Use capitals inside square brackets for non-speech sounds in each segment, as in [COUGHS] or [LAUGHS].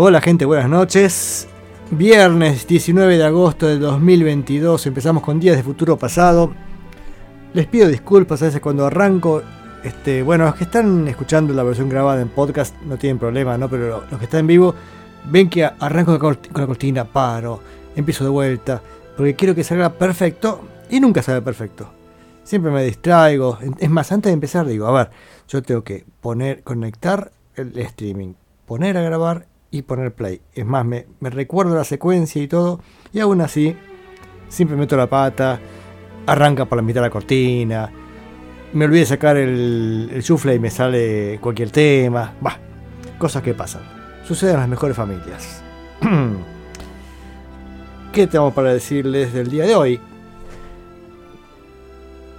Hola gente, buenas noches. Viernes 19 de agosto de 2022, empezamos con Días de Futuro Pasado. Les pido disculpas a veces cuando arranco. Este, bueno, los que están escuchando la versión grabada en podcast no tienen problema, ¿no? Pero los que están en vivo ven que arranco con la cortina, paro, empiezo de vuelta, porque quiero que salga perfecto y nunca sale perfecto. Siempre me distraigo. Es más, antes de empezar digo, a ver, yo tengo que poner, conectar el streaming, poner a grabar y poner play. Es más, me, recuerdo la secuencia y todo, y aún así, siempre meto la pata, arranca por la mitad de la cortina, me olvidé sacar el, el sufle y me sale cualquier tema, bah, cosas que pasan. Suceden en las mejores familias. [CLEARS THROAT] ¿Qué tenemos para decirles del día de hoy?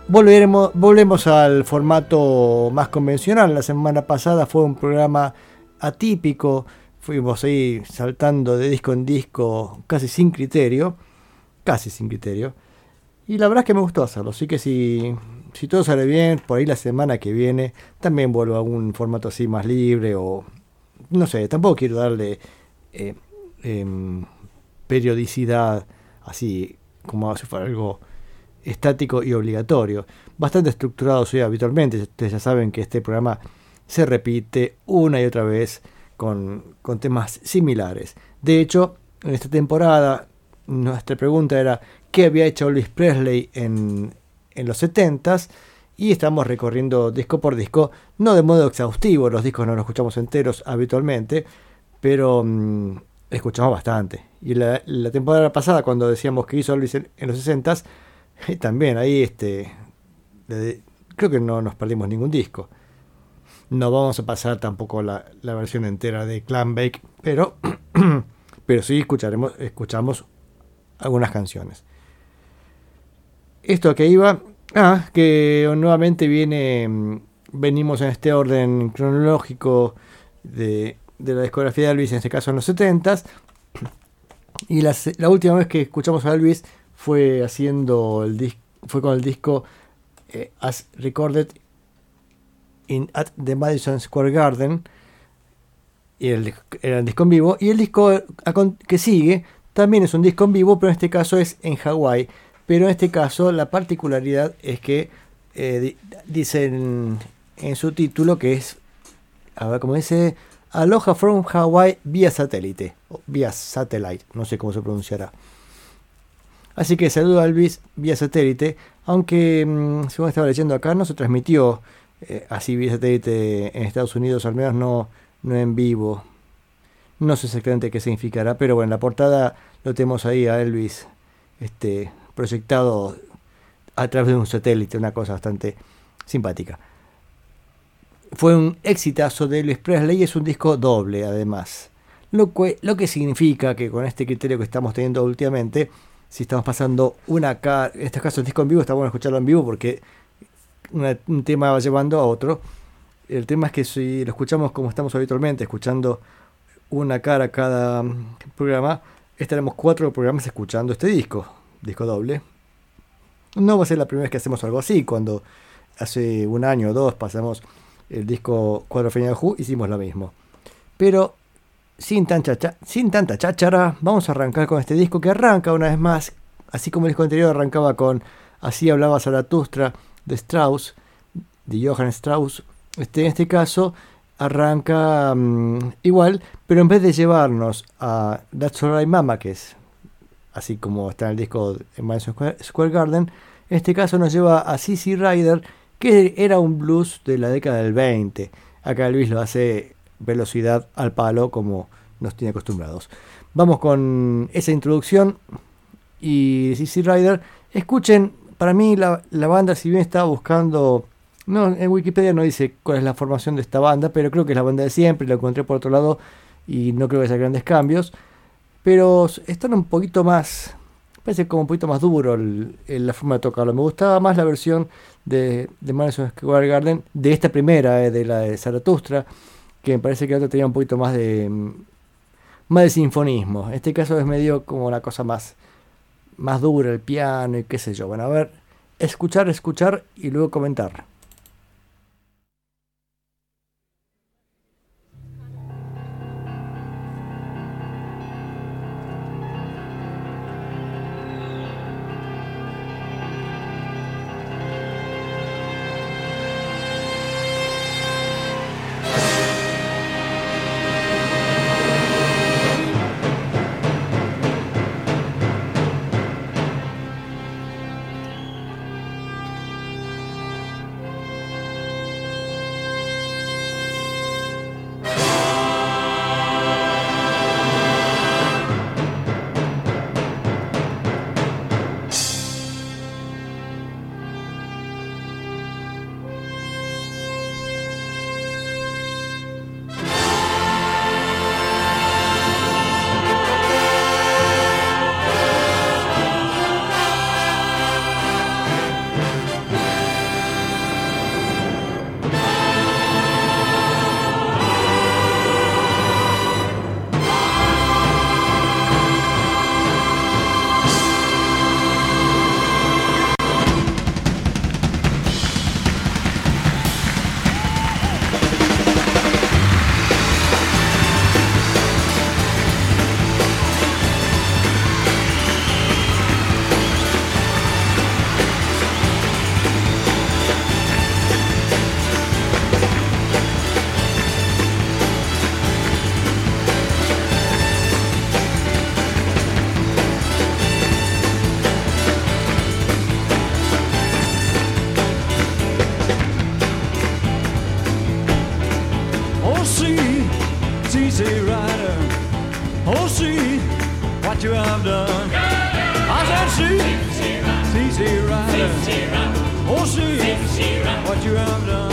Volveremos, volvemos al formato más convencional. La semana pasada fue un programa atípico fuimos ahí saltando de disco en disco casi sin criterio, casi sin criterio. Y la verdad es que me gustó hacerlo, así que si, si todo sale bien, por ahí la semana que viene también vuelvo a un formato así más libre o no sé, tampoco quiero darle eh, em, periodicidad así como si fuera algo estático y obligatorio. Bastante estructurado soy habitualmente, ustedes ya saben que este programa se repite una y otra vez con, temas similares. De hecho, en esta temporada nuestra pregunta era qué había hecho Elvis Presley en, en los 70s y estamos recorriendo disco por disco, no de modo exhaustivo, los discos no los escuchamos enteros habitualmente, pero mm, escuchamos bastante. Y la, temporada pasada, cuando decíamos que hizo Elvis en, los 60s, [LAUGHS] también ahí este, creo que no nos perdimos ningún disco. No vamos a pasar tampoco la, versión entera de Clan Bake, pero, [CLEARS THROAT] pero sí escucharemos, escuchamos algunas canciones. Esto que iba, ah, que nuevamente viene, venimos en este orden cronológico de, la discografía de Elvis, en este caso en los 70s. Y la, última vez que escuchamos a Elvis fue haciendo el fue con el disco eh, As Recorded in, at the Madison Square Garden, y el, disco en vivo, y el disco que sigue también es un disco en vivo, pero en este caso es en Hawái. Pero en este caso la particularidad es que eh, dicen en su título que es, a ver cómo dice, Aloha from Hawaii vía satélite, o vía satellite, no sé cómo se pronunciará. Así que saludo a Elvis vía satélite, aunque mm, según estaba leyendo acá no se transmitió eh, así vía satélite en Estados Unidos, al menos no, no en vivo. No sé exactamente qué significará, pero bueno, en la portada lo tenemos ahí a Elvis este, proyectado a través de un satélite, una cosa bastante simpática. Fue un exitazo de Elvis Presley y es un disco doble además. Lo que, lo que significa que con este criterio que estamos teniendo últimamente, si estamos pasando una en este caso el disco en vivo, está bueno escucharlo en vivo porque un tema va llevando a otro. El tema es que si lo escuchamos como estamos habitualmente, escuchando una cara cada programa, estaremos cuatro programas escuchando este disco, disco doble. No va a ser la primera vez que hacemos algo así, cuando hace un año o dos pasamos el disco Cuadro de Who, hicimos lo mismo. Pero sin, tan sin tanta cháchara, vamos a arrancar con este disco que arranca una vez más, así como el disco anterior arrancaba con Así hablaba Zaratustra de Strauss, de Johann Strauss, este, en este caso arranca mm, igual, pero en vez de llevarnos a That's Alright Mama, que es así como está en el disco en Madison Square Garden, en este caso nos lleva a CC Rider, que era un blues de la década del 20. Acá Luis lo hace velocidad al palo como nos tiene acostumbrados. Vamos con esa introducción y CC Rider. Escuchen para mí la, banda, si bien estaba buscando, no, en Wikipedia no dice cuál es la formación de esta banda, pero creo que es la banda de siempre, lo encontré por otro lado y no creo que haya grandes cambios, pero están un poquito más, parece como un poquito más duro la forma de tocarlo. Me gustaba más la versión de, de Madison Square Garden, de esta primera, eh, de la de Zaratustra, que me parece que otra tenía un poquito más de más de sinfonismo. En este caso es medio como una cosa más, más dura, el piano y qué sé yo. Bueno, a ver, escuchar, escuchar y luego comentar. Zip, zero. Oh, see, zero. what you have done.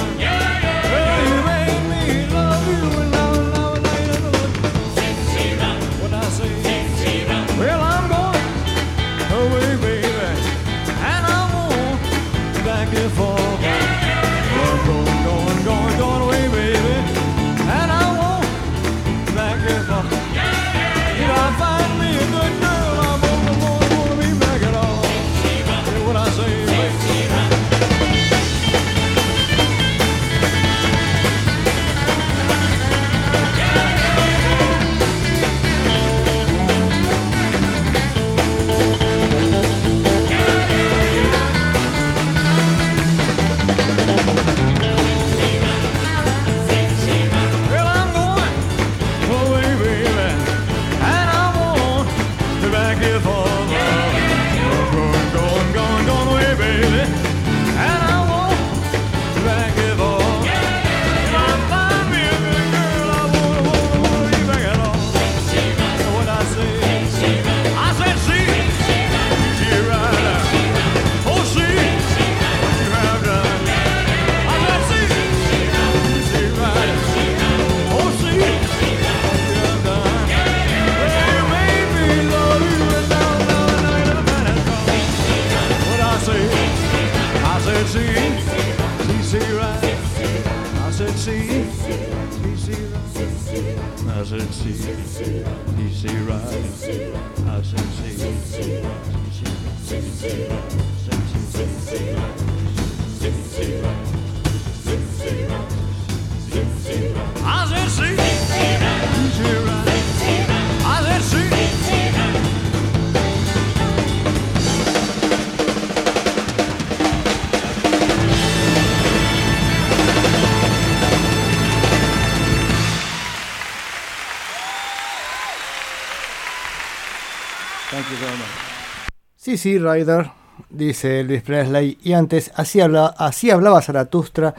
Sí, sí, Ryder, dice Elvis Presley. Y antes, así, así hablaba Zaratustra,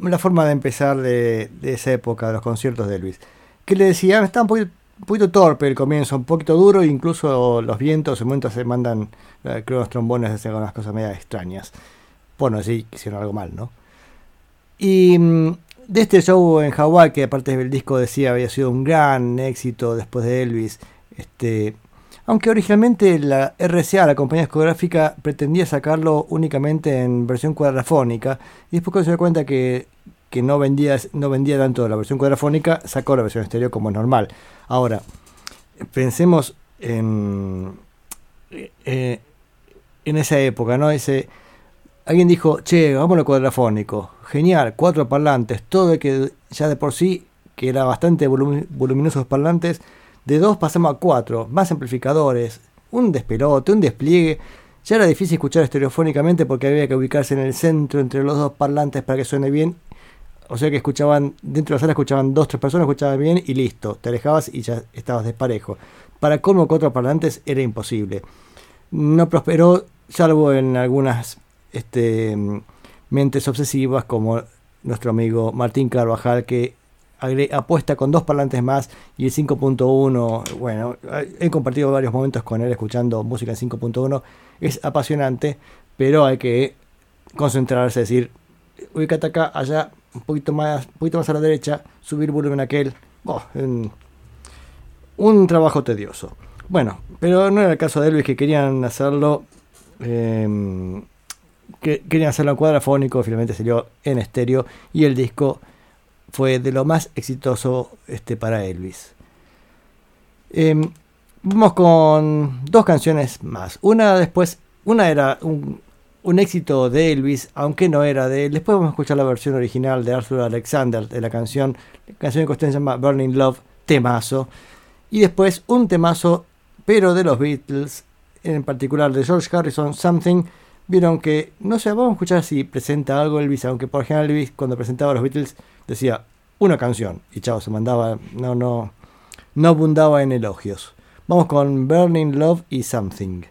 la forma de empezar de, esa época, de los conciertos de Elvis. Que le decía, está un poquito, torpe el comienzo, un poquito duro, incluso los vientos en momentos se mandan, eh, creo, los trombones hacen unas cosas medio extrañas. Bueno, sí, hicieron algo mal, ¿no? Y mm, de este show en Hawái, que aparte del disco decía había sido un gran éxito después de Elvis, este, aunque originalmente la RCA, la compañía discográfica, pretendía sacarlo únicamente en versión cuadrafónica, y después cuando se dio cuenta que, que no, vendía, no vendía tanto la versión cuadrafónica, sacó la versión estéreo como normal. Ahora, pensemos en, eh, en esa época, ¿no? Ese, alguien dijo, che, vamos a cuadrafónico. Genial, cuatro parlantes, todo que ya de por sí, que era bastante voluminosos parlantes, de dos pasamos a cuatro, más amplificadores, un despelote, un despliegue. Ya era difícil escuchar estereofónicamente porque había que ubicarse en el centro entre los dos parlantes para que suene bien. O sea que escuchaban, dentro de la sala escuchaban dos, tres personas, escuchaban bien y listo. Te alejabas y ya estabas desparejo. Para colmo cuatro parlantes era imposible. No prosperó, salvo en algunas este, mentes obsesivas como nuestro amigo Martín Carvajal que apuesta con dos parlantes más y el 5.1, bueno, he compartido varios momentos con él escuchando música en 5.1, es apasionante, pero hay que concentrarse, decir, ubicate acá, allá, un poquito más, un poquito más a la derecha, subir volumen aquel, oh, un trabajo tedioso. Bueno, pero no era el caso de Elvis que querían hacerlo eh, que querían hacerlo en cuadrafónico, finalmente salió en estéreo y el disco fue de lo más exitoso este, para Elvis. Em, vamos con dos canciones más. Una después, una era un, éxito de Elvis, aunque no era de él. Después vamos a escuchar la versión original de Arthur Alexander de la canción. La canción en cuestión se llama Burning Love, temazo. Y después un temazo, pero de los Beatles, en particular de George Harrison, Something vieron que, no sé, vamos a escuchar si presenta algo Elvis, aunque por ejemplo Elvis cuando presentaba a los Beatles decía una canción y chao, se mandaba, no, no, no abundaba en elogios. Vamos con Burning Love y Something.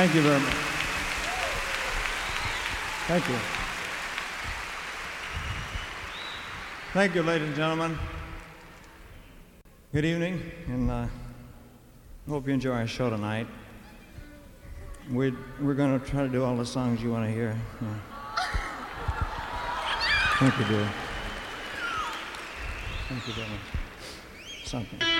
Thank you very much. Thank you. Thank you, ladies and gentlemen. Good evening, and I uh, hope you enjoy our show tonight. We're, we're going to try to do all the songs you want to hear. Yeah. Thank you, dear. Thank you very much. Something.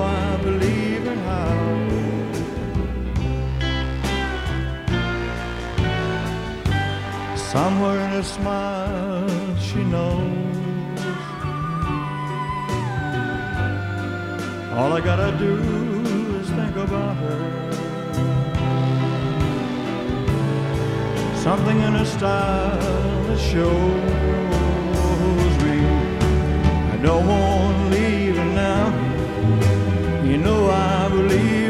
Somewhere in her smile she knows. All I gotta do is think about her. Something in her style that shows me. I don't want her now. You know I believe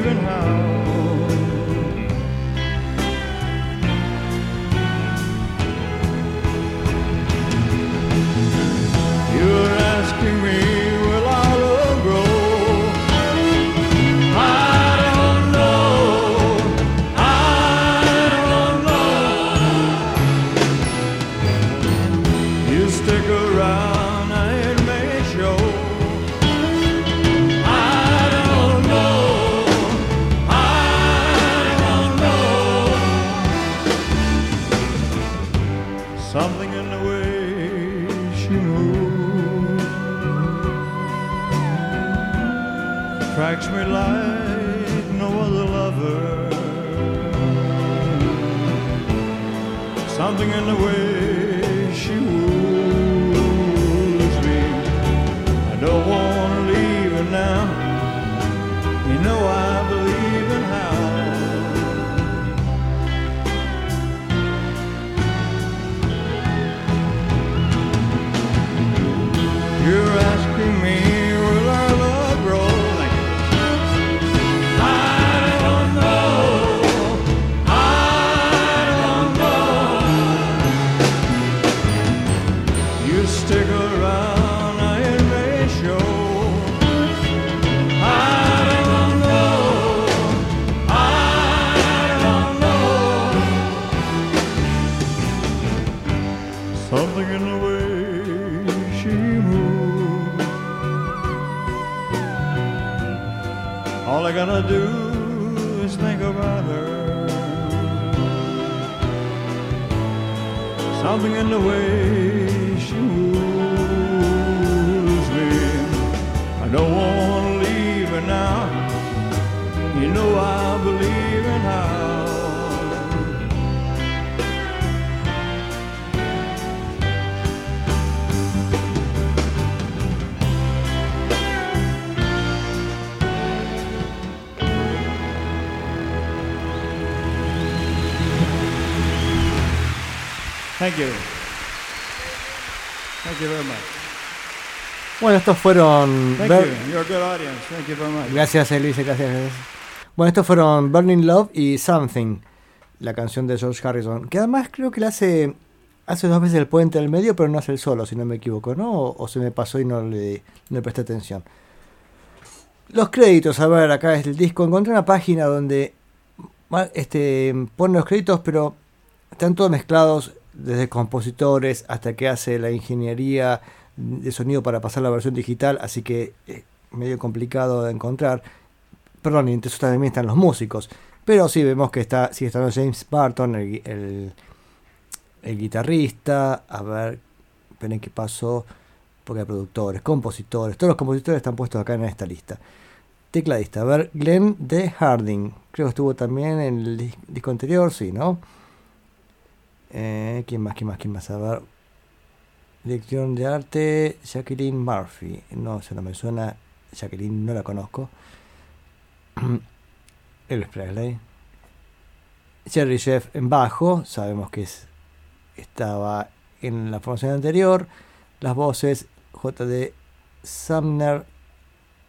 Something in the way Thank you. Thank you very much. Bueno, estos fueron. Thank Ber- you. You're a good audience. Thank you very much. Gracias, Elise, gracias. Bueno, estos fueron Burning Love y Something, la canción de George Harrison, que además creo que la hace hace dos veces el puente del medio, pero no hace el solo, si no me equivoco, ¿no? O, o se me pasó y no le, no le presté atención. Los créditos, a ver, acá es el disco. Encontré una página donde este, pone los créditos, pero están todos mezclados desde compositores hasta que hace la ingeniería de sonido para pasar la versión digital, así que es medio complicado de encontrar. Perdón, y entre eso también están los músicos. Pero sí vemos que está, sigue estando James Barton, el, el, guitarrista. A ver, esperen qué pasó. Porque hay productores, compositores. Todos los compositores están puestos acá en esta lista. Tecladista, a ver, Glenn D. Harding. Creo que estuvo también en el dis- disco anterior, sí, ¿no? Eh, ¿Quién más? ¿Quién más? ¿Quién más? A ver. Dirección de arte, Jacqueline Murphy. No, se no me suena. Jacqueline no la conozco. [CLEARS THROAT] Elvis Presley. Jerry Jeff en bajo. Sabemos que es, estaba en la formación anterior. Las voces J.D. Sumner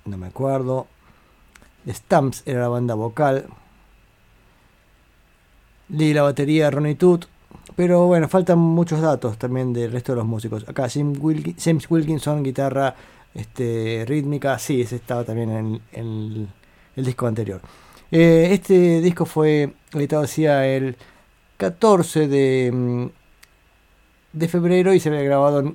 no me acuerdo. The Stamps era la banda vocal. Lee la batería, Ronnie Toot. Pero bueno, faltan muchos datos también del resto de los músicos. Acá James, Wilkinson, guitarra este, rítmica. Sí, ese estaba también en, el disco anterior. Eh, este disco fue editado decía el 14 de, mm, de febrero y se había grabado,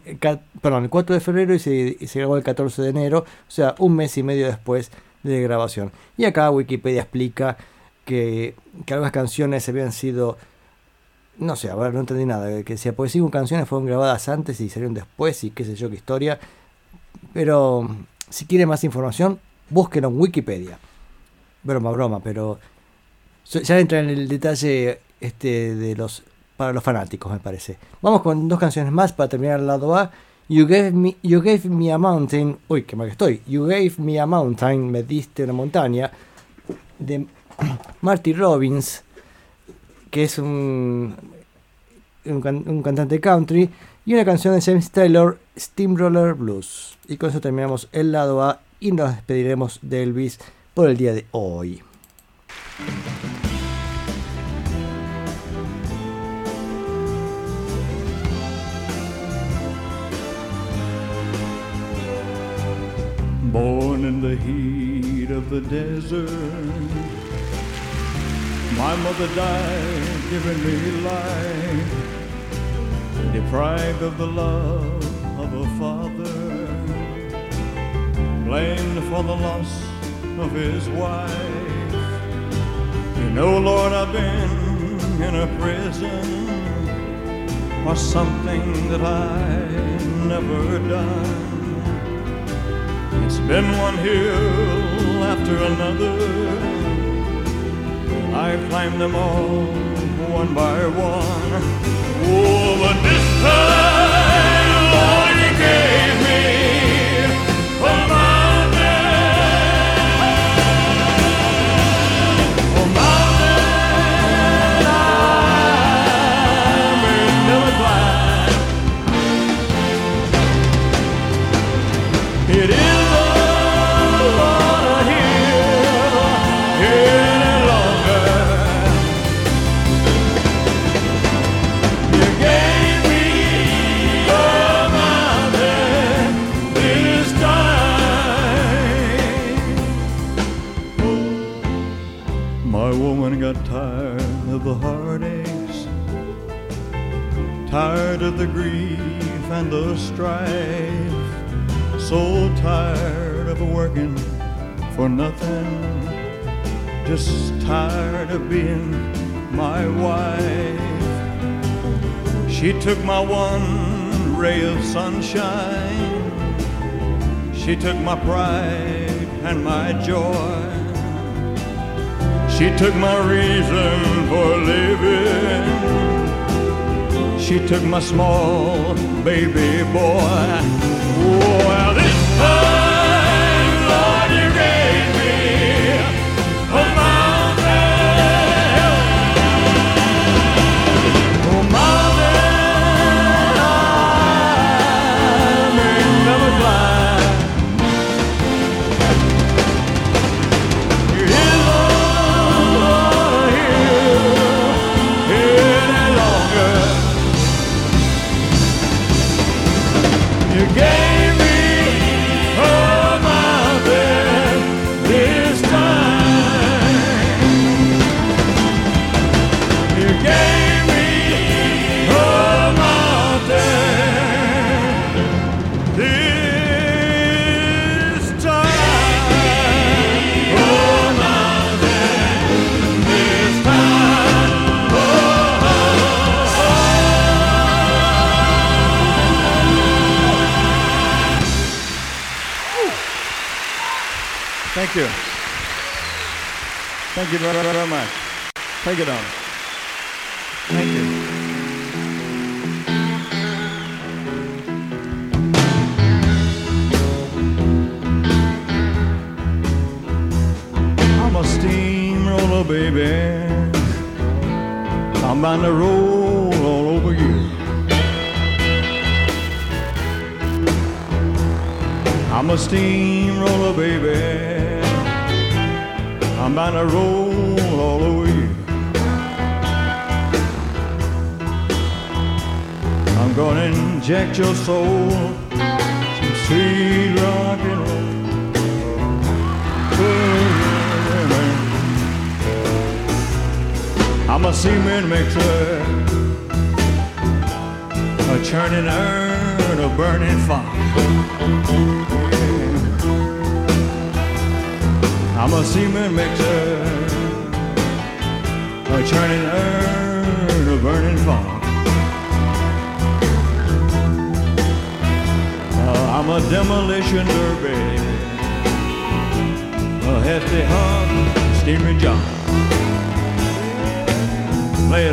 perdón, el 4 de febrero y se, se, grabó el 14 de enero, o sea, un mes y medio después de grabación. Y acá Wikipedia explica que, que algunas canciones habían sido, no sé, a ver, no entendí nada, que decía, pues cinco canciones fueron grabadas antes y salieron después y qué sé yo qué historia, pero si quieren más información, búsquenlo en Wikipedia. Broma, broma, pero ya entra en el detalle este de los para los fanáticos, me parece. Vamos con dos canciones más para terminar el lado A. You gave me, you gave me a mountain. Uy, qué mal que estoy. You gave me a mountain. Me diste una montaña. De [CLEARS THROAT] Marty Robbins, que es un, un, cantante country. Y una canción de James Taylor, Steamroller Blues. Y con eso terminamos el lado A y nos despediremos de Elvis por el día de hoy. Born in the heat of the desert, my mother died giving me life, deprived of the love of a father, blamed for the loss of his wife. You know, Lord, I've been in a prison for something that I never done. It's been one hill after another. I've climbed them all one by one. Oh, but this time, Lord, you gave took my one ray of sunshine, she took my pride and my joy. She took my reason for living. She took my small baby boy. Well, this time. Thank you very, very much. Take it on. Thank you. I'm a steamroller, baby. I'm bound to roll all over you. I'm a steamroller, baby. I'm bound to roll all over you. I'm gonna inject your soul some sweet rock and roll. I'm a cement mixer, a churning urn a burning fire. I'm a cement mixer, a churning urn of burning fire. Uh, I'm a demolition derby, a hefty hog, steaming John. Play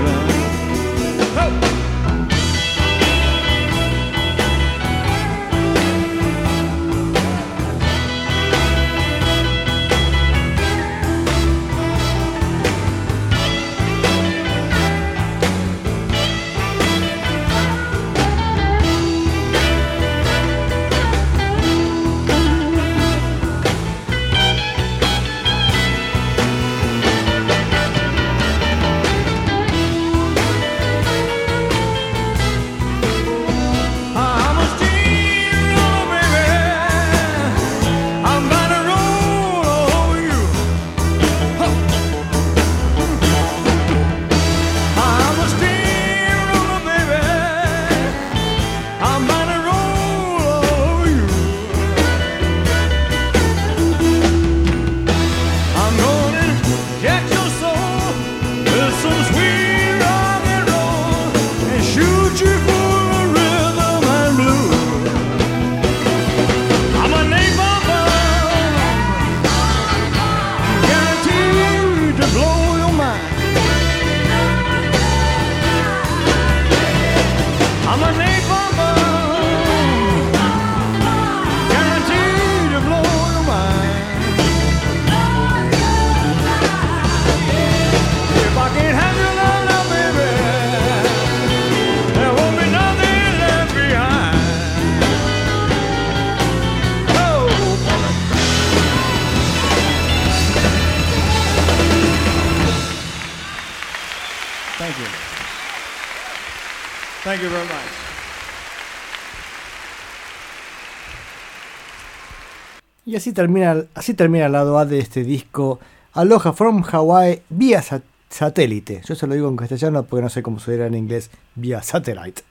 así termina, así termina el lado A de este disco Aloha from Hawaii vía sa- satélite. Yo se lo digo en castellano porque no sé cómo se dirá en inglés vía satellite.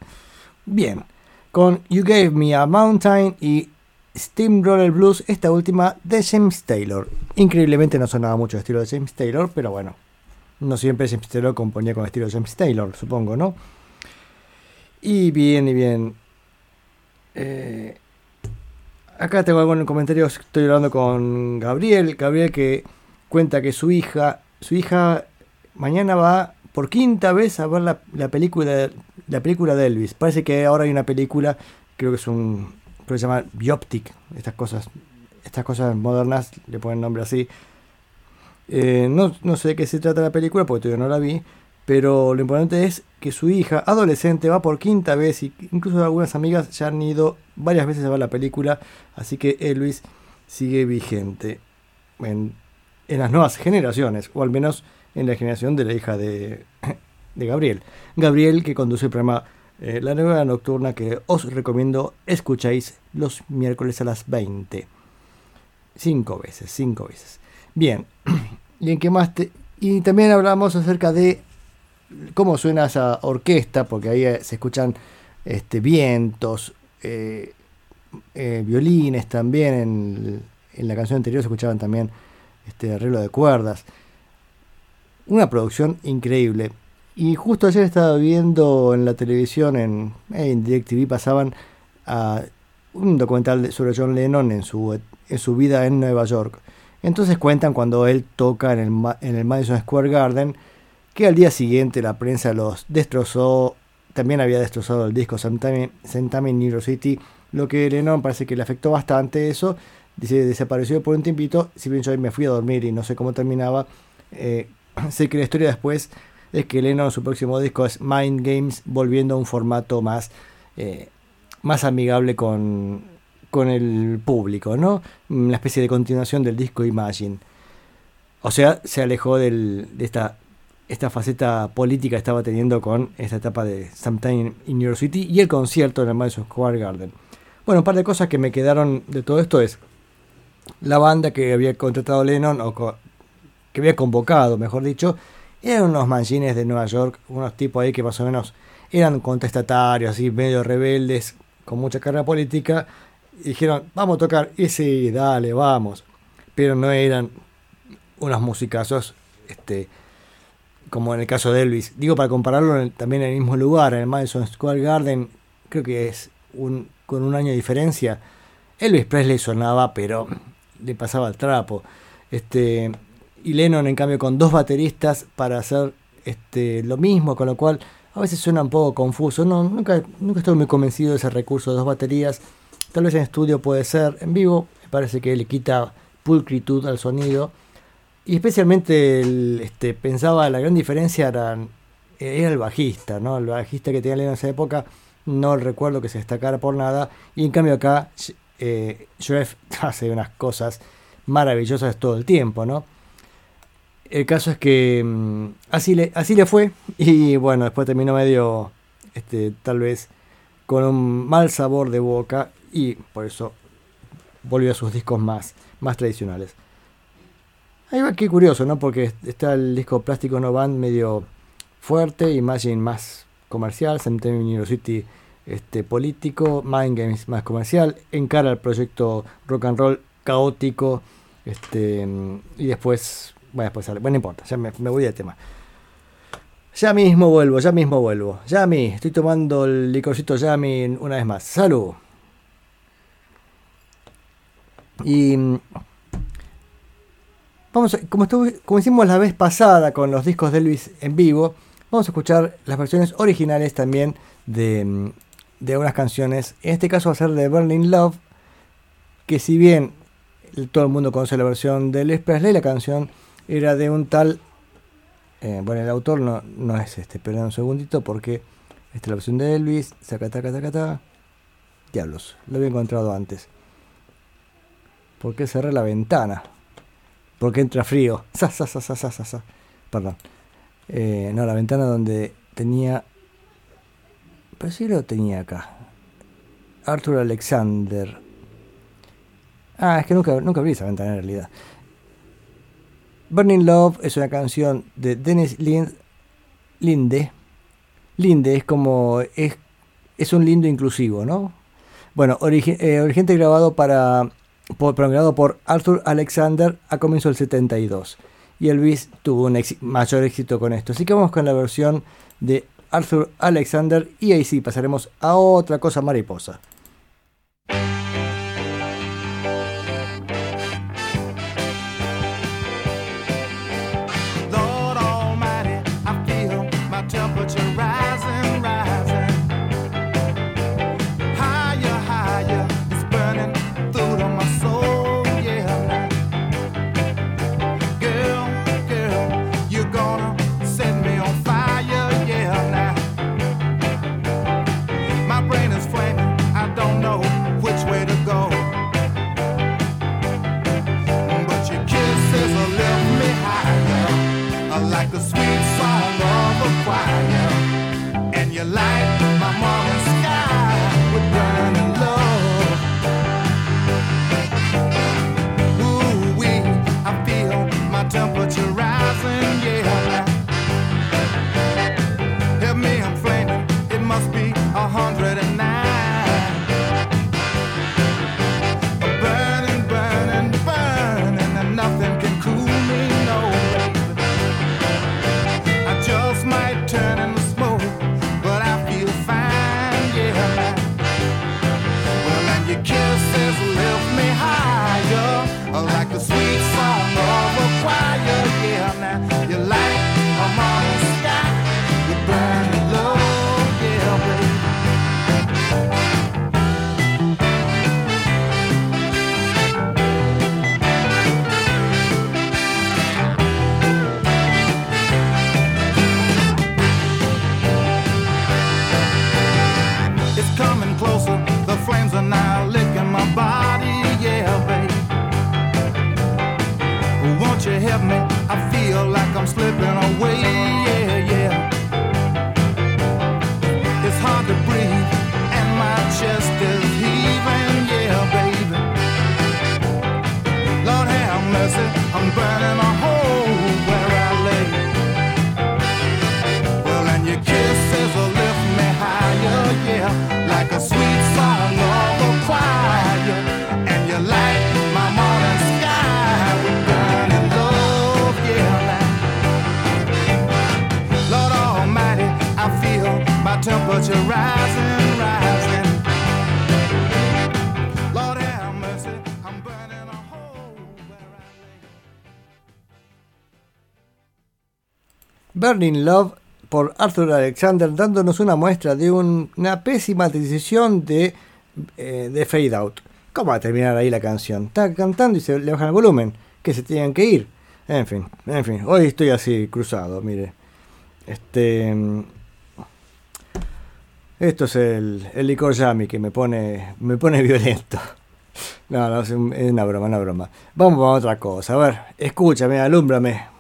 Bien, con You Gave Me a Mountain y Steamroller Blues, esta última de James Taylor. Increíblemente no sonaba mucho el estilo de James Taylor, pero bueno, no siempre James Taylor componía con el estilo de James Taylor, supongo, ¿no? Y bien, y bien. Eh, Acá tengo algún comentario, estoy hablando con Gabriel, Gabriel que cuenta que su hija, su hija mañana va por quinta vez a ver la, la película la película de Elvis. Parece que ahora hay una película, creo que es un creo que se llama Bioptic, estas cosas, estas cosas modernas le ponen nombre así. Eh, no, no sé de qué se trata la película porque todavía no la vi, pero lo importante es que su hija adolescente va por quinta vez y incluso algunas amigas ya han ido varias veces a ver la película, así que Elvis sigue vigente en, en las nuevas generaciones, o al menos en la generación de la hija de, [COUGHS] de Gabriel. Gabriel que conduce el programa eh, La Nueva Nocturna que os recomiendo escuchéis los miércoles a las 20. Cinco veces, cinco veces. Bien, [COUGHS] y en qué más. Y también hablamos acerca de cómo suena esa orquesta, porque ahí eh, se escuchan este, vientos, eh, eh, violines también. En, la canción anterior se escuchaban también este arreglo de cuerdas. Una producción increíble. Y justo ayer estaba viendo en la televisión, en, en DirecTV, pasaban a un documental sobre John Lennon en su, en su vida en Nueva York. Entonces cuentan cuando él toca en el, en el Madison Square Garden que al día siguiente la prensa los destrozó, también había destrozado el disco New York City, lo que Lennon parece que le afectó bastante eso, dice desapareció por un tiempito, si bien yo me fui a dormir y no sé cómo terminaba, eh, [CLEARS THROAT] sé que la historia después es que Lennon su próximo disco es Mind Games, volviendo a un formato más, eh, más amigable con, con el público, ¿no? Una especie de continuación del disco Imagine. O sea, se alejó de esta, esta faceta política estaba teniendo con esta etapa de Sometime in Your City y el concierto en el Madison Square Garden. Bueno, un par de cosas que me quedaron de todo esto es la banda que había contratado Lennon, o que había convocado, mejor dicho, eran unos manchines de Nueva York, unos tipos ahí que más o menos eran contestatarios, así medio rebeldes, con mucha carga política, y dijeron, vamos a tocar, y sí, dale, vamos. Pero no eran unos musicazos, este, como en el caso de Elvis. Digo, para compararlo también en el mismo lugar, en el Madison Square Garden, creo que es un, con un año de diferencia. Elvis Presley sonaba, pero le pasaba el trapo. Este, y Lennon, en cambio, con dos bateristas para hacer este, lo mismo, con lo cual a veces suena un poco confuso. No, nunca, nunca estoy muy convencido de ese recurso de dos baterías. Tal vez en estudio puede ser, en vivo me parece que le quita pulcritud al sonido. Y especialmente este, pensaba la gran diferencia era, el bajista, ¿no? El bajista que tenía en esa época, no recuerdo que se destacara por nada. Y en cambio acá, eh, [LAUGHS] hace unas cosas maravillosas todo el tiempo, ¿no? El caso es que mm, así, le, así le fue [LAUGHS] y bueno, después terminó medio, este, tal vez, con un mal sabor de boca y por eso volvió a sus discos más, más tradicionales. Va, qué curioso, ¿no? Porque está el disco Plástico No Band medio fuerte, Imagine más comercial, Cemetery University este, político, Mind Games más comercial, encara el proyecto rock and roll caótico, este, y después, bueno, después sale, bueno, no importa, ya me, voy de tema. Ya mismo vuelvo, ya mismo vuelvo. Yami, estoy tomando el licorcito Yami una vez más. Salud. Y vamos como, como hicimos la vez pasada con los discos de Elvis en vivo, vamos a escuchar las versiones originales también de, de unas canciones. En este caso va a ser de Burning Love, que si bien todo el mundo conoce la versión de Elvis Presley, la canción era de un tal... Eh, bueno, el autor no, no es este, pero un segundito porque esta es la versión de Elvis, saca, taca, taca, taca. Diablos, lo había encontrado antes. ¿Por qué cerré la ventana? Porque entra frío. [LAUGHS] Perdón. Eh, no, la ventana donde tenía. Pero sí lo tenía acá. Arthur Alexander. Ah, es que nunca, nunca abrí esa ventana en realidad. Burning Love es una canción de Dennis Linde. Linde es como. Es, es un lindo inclusivo, ¿no? Bueno, eh, originalmente grabado para programado por Arthur Alexander a comienzo del 72. Y Elvis tuvo un mayor éxito con esto. Así que vamos con la versión de Arthur Alexander y ahí sí pasaremos a otra cosa mariposa. Burning Love por Arthur Alexander dándonos una muestra de un- una pésima decisión de, eh, de fade out. ¿Cómo va a terminar ahí la canción? Está cantando y se le bajan el volumen, que se tenían que ir. En fin, en fin, hoy estoy así cruzado, mire. Este mm, esto es el, el licor Yami que me pone me pone [LAUGHS] violento. No, no, es una broma, una broma. Vamos a otra cosa. A ver, escúchame, alúmbrame.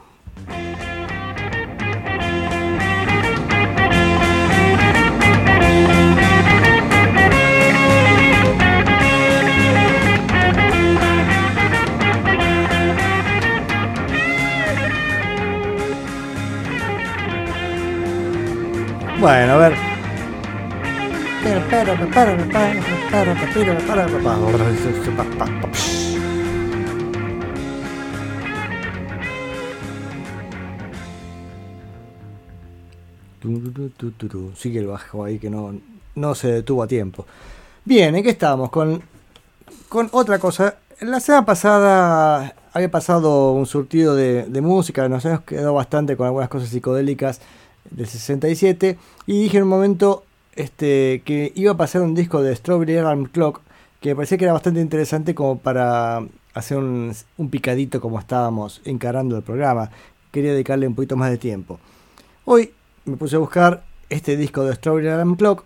Bueno, a ver. Sigue el bajo ahí que no, no se detuvo a tiempo. Bien, ¿en qué estamos? Con, con otra cosa. La semana pasada había pasado un surtido de, de música, nos hemos quedado bastante con algunas cosas psicodélicas del 67 y dije en un momento este, que iba a pasar un disco de Strawberry Alarm Clock que me parecía que era bastante interesante como para hacer un, un picadito como estábamos encarando el programa. Quería dedicarle un poquito más de tiempo. Hoy me puse a buscar este disco de Strawberry Alarm Clock,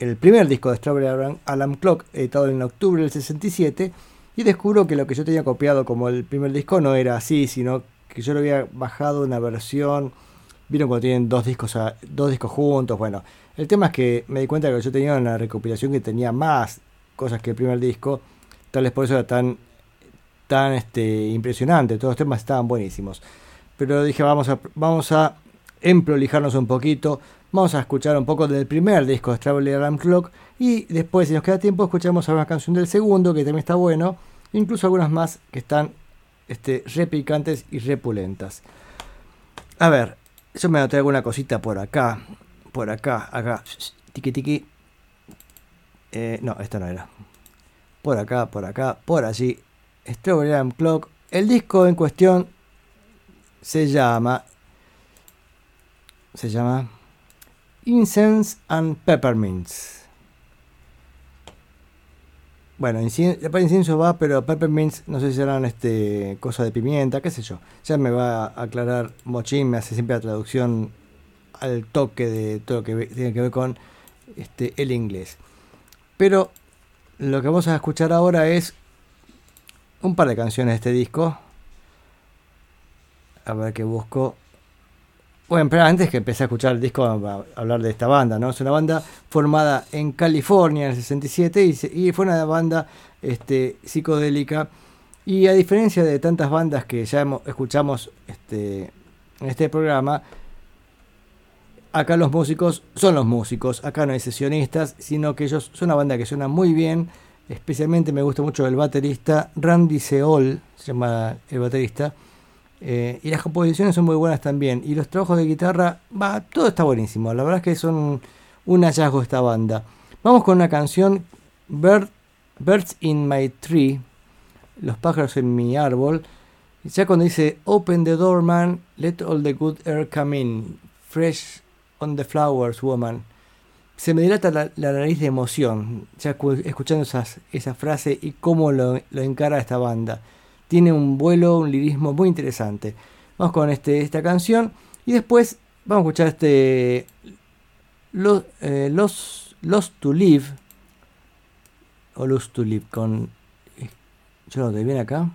el primer disco de Strawberry Alarm, Clock, editado en octubre del 67, y descubro que lo que yo tenía copiado como el primer disco no era así, sino que yo lo había bajado una versión. Vieron cuando tienen dos discos, dos discos juntos. Bueno, el tema es que me di cuenta que yo tenía una recopilación que tenía más cosas que el primer disco. Tal vez por eso era tan, tan este, impresionante. Todos los temas estaban buenísimos. Pero dije, vamos a, vamos a emprolijarnos un poquito. Vamos a escuchar un poco del primer disco de Strawberry Alarm Clock. Y después, si nos queda tiempo, escuchamos alguna canción del segundo, que también está bueno. Incluso algunas más que están este, repicantes y repulentas. A ver, yo me anoté alguna cosita por acá. Por acá, acá. Tiki tiki. Eh, no, esta no era. Por acá, por acá, por allí. Strawberry Alarm Clock. El disco en cuestión se llama. Se llama. Incense and Peppermints. Bueno, incien- para incienso va, pero peppermints no sé si serán este, cosa de pimienta, qué sé yo. Ya me va a aclarar Mochín, me hace siempre la traducción al toque de todo lo que tiene que ver con este, el inglés. Pero lo que vamos a escuchar ahora es un par de canciones de este disco. A ver qué busco. Bueno, pero antes que empecé a escuchar el disco, a hablar de esta banda, ¿no? Es una banda formada en California en el 67 y, fue una banda este, psicodélica. Y a diferencia de tantas bandas que ya hemos- escuchamos este, en este programa, acá los músicos son los músicos, acá no hay sesionistas, sino que ellos son una banda que suena muy bien. Especialmente me gusta mucho el baterista Randy Seol, se llama el baterista. Eh, y las composiciones son muy buenas también. Y los trabajos de guitarra, va, todo está buenísimo. La verdad es que son un hallazgo esta banda. Vamos con una canción, Bird- Birds in My Tree, Los pájaros en mi árbol. Ya cuando dice Open the door, man, let all the good air come in. Fresh on the flowers, woman. Se me dilata la, nariz de emoción, ya escu- escuchando esas, esa frase y cómo lo, lo encara esta banda tiene un vuelo, un lirismo muy interesante. Vamos con este, esta canción y después vamos a escuchar este eh, Los, los, to Live o Los to Live con... Eh, yo no te bien acá.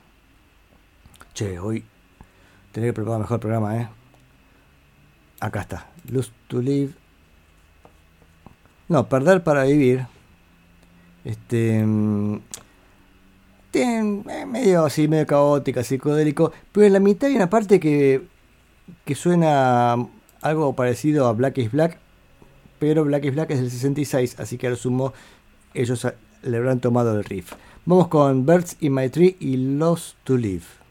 Che, hoy tendré que preparar mejor el programa, ¿eh? Acá está. Lust to live. No, perder para vivir. Este. Mm, este, eh, medio así, medio caótica, psicodélico, pero en la mitad hay una parte que, que suena algo parecido a Black is Black, pero Black is Black es del 66, así que al sumo ellos le habrán tomado el riff. Vamos con Birds in My Tree y Lost to Live.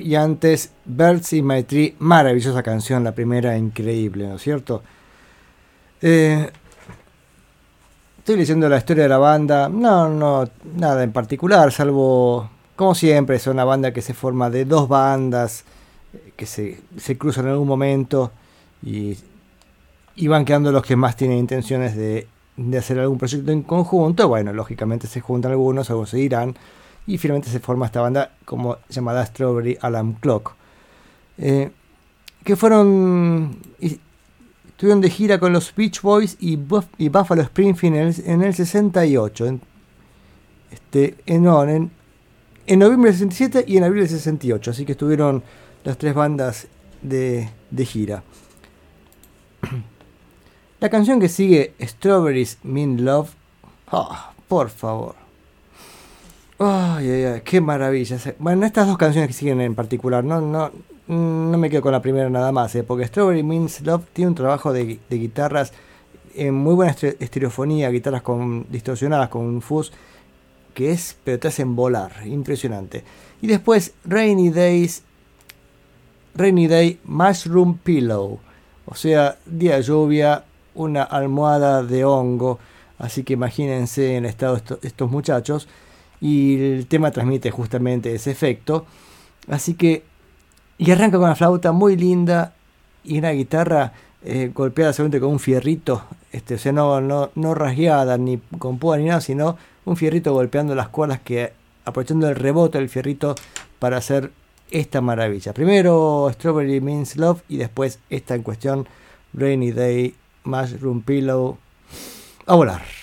Y antes Birds in My Tree, maravillosa canción, la primera increíble, ¿no es cierto? Eh, estoy leyendo la historia de la banda, no, no, nada en particular, salvo, como siempre, es una banda que se forma de dos bandas eh, que se, se cruzan en algún momento y, y van quedando los que más tienen intenciones de, de hacer algún proyecto en conjunto. Bueno, lógicamente se juntan algunos, algunos se irán y finalmente se forma esta banda como llamada Strawberry Alarm Clock. Eh, que fueron. estuvieron de gira con los Beach Boys y, Buff- y Buffalo Springfield en en el 68. En, este, en, en, noviembre del 67 y en abril del 68. Así que estuvieron las tres bandas de, de gira. [CLEARS THROAT] La canción que sigue, Strawberries Mean Love. ah, por favor. Ay, ay, ay, qué maravilla. Bueno, estas dos canciones que siguen en particular, no, no, no me quedo con la primera nada más, eh, porque Strawberry Means Love tiene un trabajo de, gui- de guitarras en muy buena estere- estereofonía, guitarras con distorsionadas con un fuzz que es, pero te hacen volar, impresionante. Y después Rainy Days, Rainy Day Mushroom Pillow, o sea, día lluvia, una almohada de hongo, así que imagínense en estado esto- estos muchachos y el tema transmite justamente ese efecto. Así que, y arranca con una flauta muy linda y una guitarra eh, golpeada seguramente con un fierrito, este, o sea, no, no, no rasgueada ni con púa ni nada, sino un fierrito golpeando las cuerdas que aprovechando el rebote del fierrito para hacer esta maravilla. Primero Strawberry Means Love y después esta en cuestión, Rainy Day, Mushroom Pillow. A volar.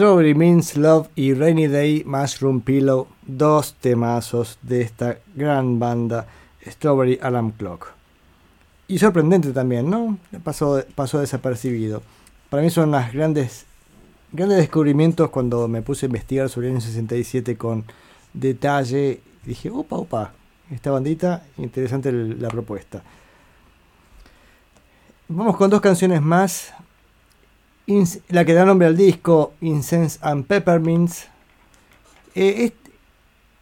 Strawberry Means Love y Rainy Day Mushroom Pillow, dos temazos de esta gran banda Strawberry Alarm Clock. Y sorprendente también, ¿no? Pasó, pasó desapercibido. Para mí son las grandes, grandes descubrimientos cuando me puse a investigar sobre el año 67 con detalle. Dije, opa, opa, esta bandita, interesante la propuesta. Vamos con dos canciones más. La que da nombre al disco, Incense and Peppermints. Eh, est-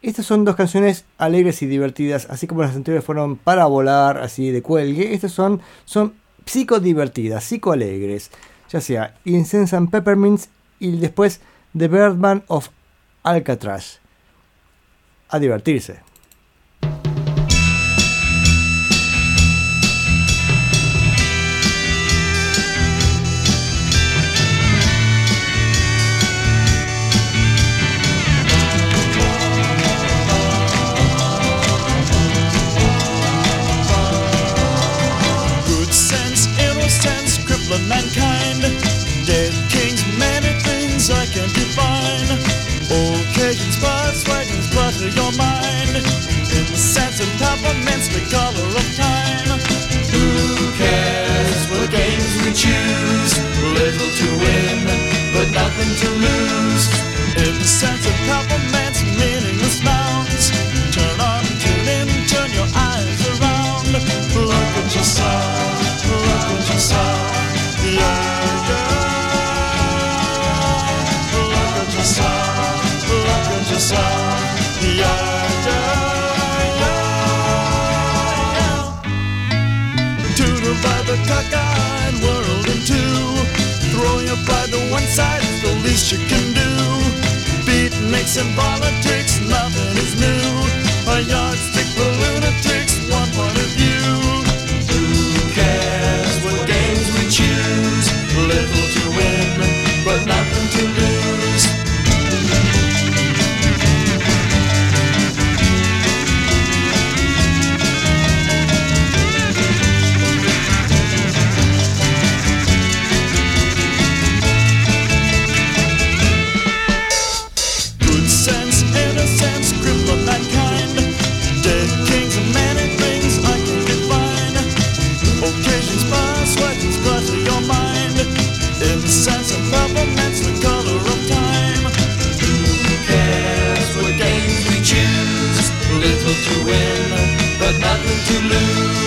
estas son dos canciones alegres y divertidas, así como las anteriores fueron para volar, así de cuelgue. Estas son, son psicodivertidas, psicoalegres. Ya sea Incense and Peppermints y después The Birdman of Alcatraz. A divertirse. The color of time. Who cares what games we choose? Little to win, but nothing to lose. In the sense of compliments, meaningless nouns. Turn on, tune in, turn your eyes around. Look at yourself, look at yourself. Yeah, yeah. Look at yourself, look at yourself. One side, it's the least you can do. Beatniks and politics, nothing is new. A yardstick for lunatics, one point of view. To win, but nothing to lose.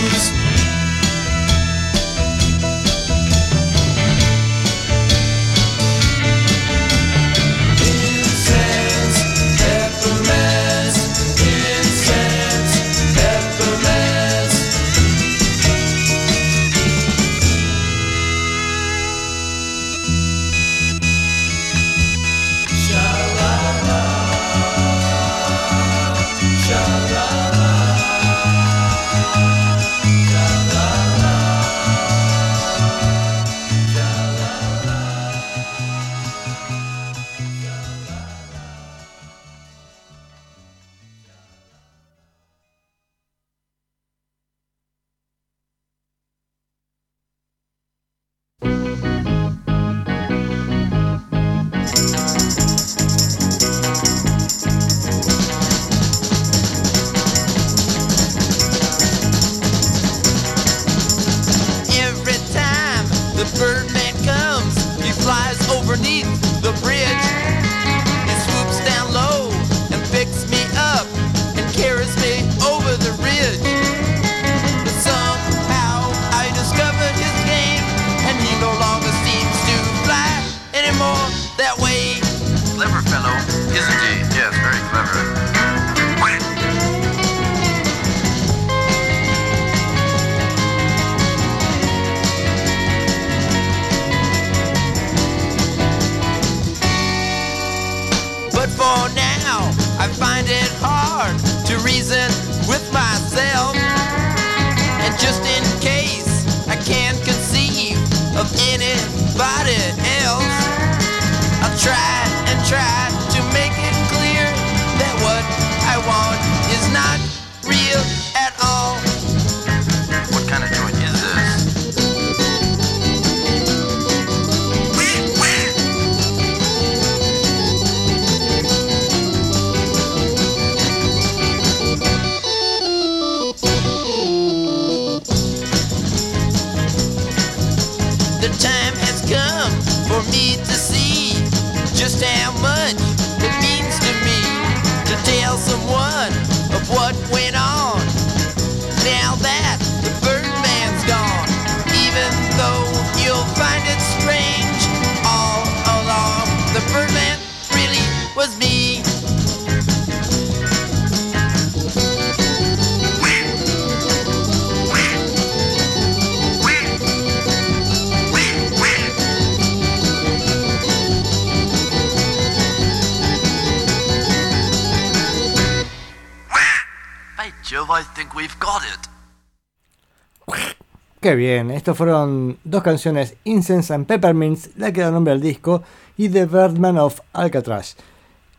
Bien, estos fueron dos canciones, Incense and Peppermints, la que da nombre al disco, y The Birdman of Alcatraz,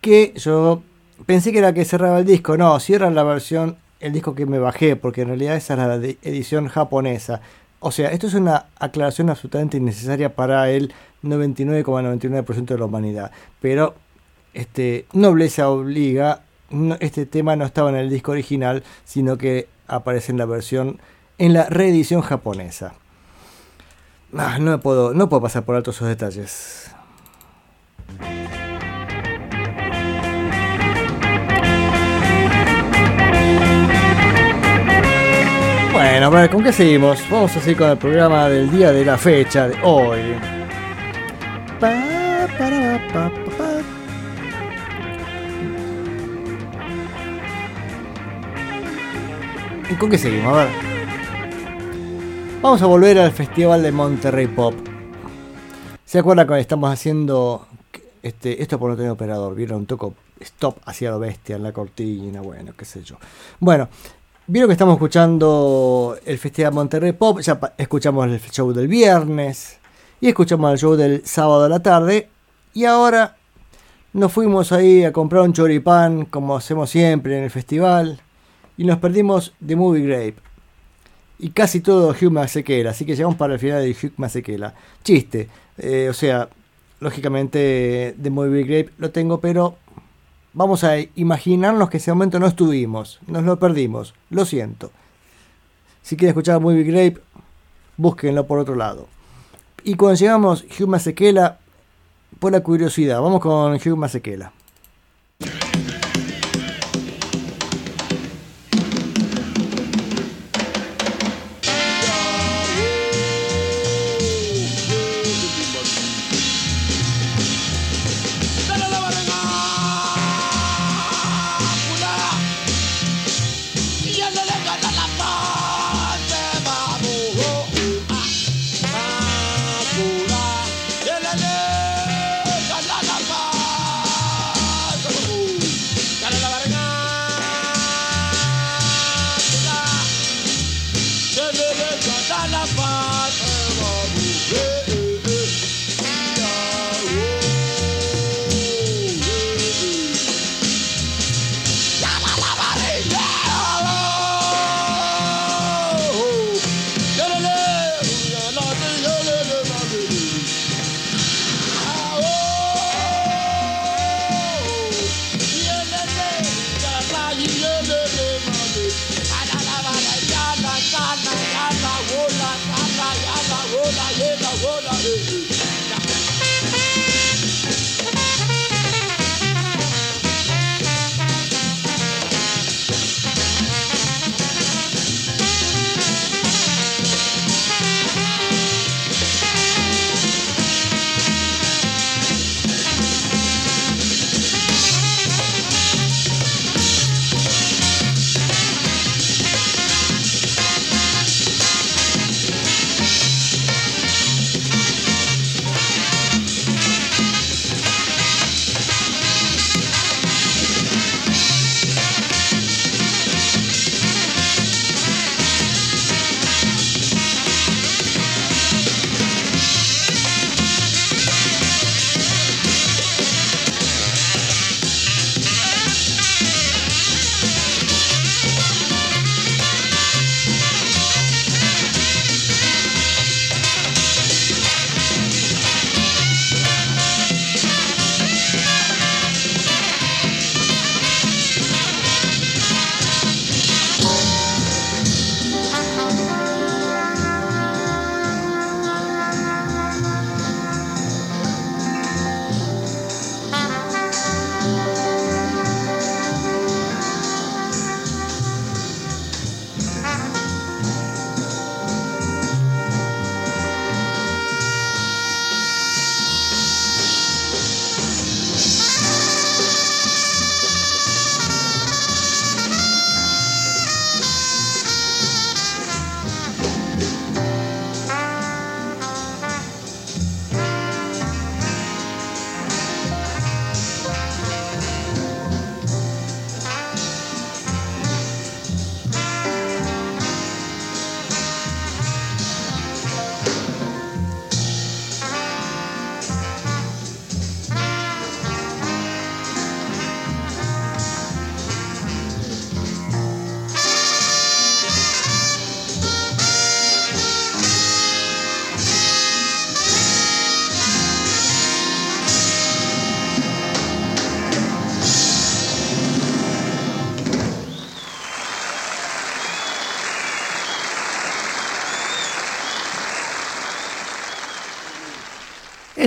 que yo pensé que era la que cerraba el disco, no, cierra la versión, el disco que me bajé, porque en realidad esa es la edición japonesa. O sea, esto es una aclaración absolutamente innecesaria para el 99,99% de la humanidad, pero este, nobleza obliga, este tema no estaba en el disco original, sino que aparece en la versión, en la reedición japonesa. Ah, no, puedo, no puedo pasar por alto esos detalles. Bueno, a ver, ¿con qué seguimos? Vamos a seguir con el programa del día de la fecha de hoy. ¿Y con qué seguimos? A ver. Vamos a volver al Festival de Monterrey Pop. ¿Se acuerdan cuando estamos haciendo este, esto por no tener operador? Vieron un toco stop hacia lo bestia en la cortina, bueno, qué sé yo. Bueno, vieron que estamos escuchando el Festival Monterrey Pop, ya escuchamos el show del viernes y escuchamos el show del sábado a la tarde y ahora nos fuimos ahí a comprar un choripán como hacemos siempre en el festival y nos perdimos de Movie Grape. Y casi todo Hugh Masekela, así que llegamos para el final de Hugh Masekela. Chiste, eh, o sea, lógicamente de Movie Grape lo tengo, pero vamos a imaginarnos que ese momento no estuvimos, nos lo perdimos, lo siento. Si quieren escuchar Movie Grape, búsquenlo por otro lado. Y cuando llegamos Hugh Masekela, por la curiosidad, vamos con Hugh Masekela.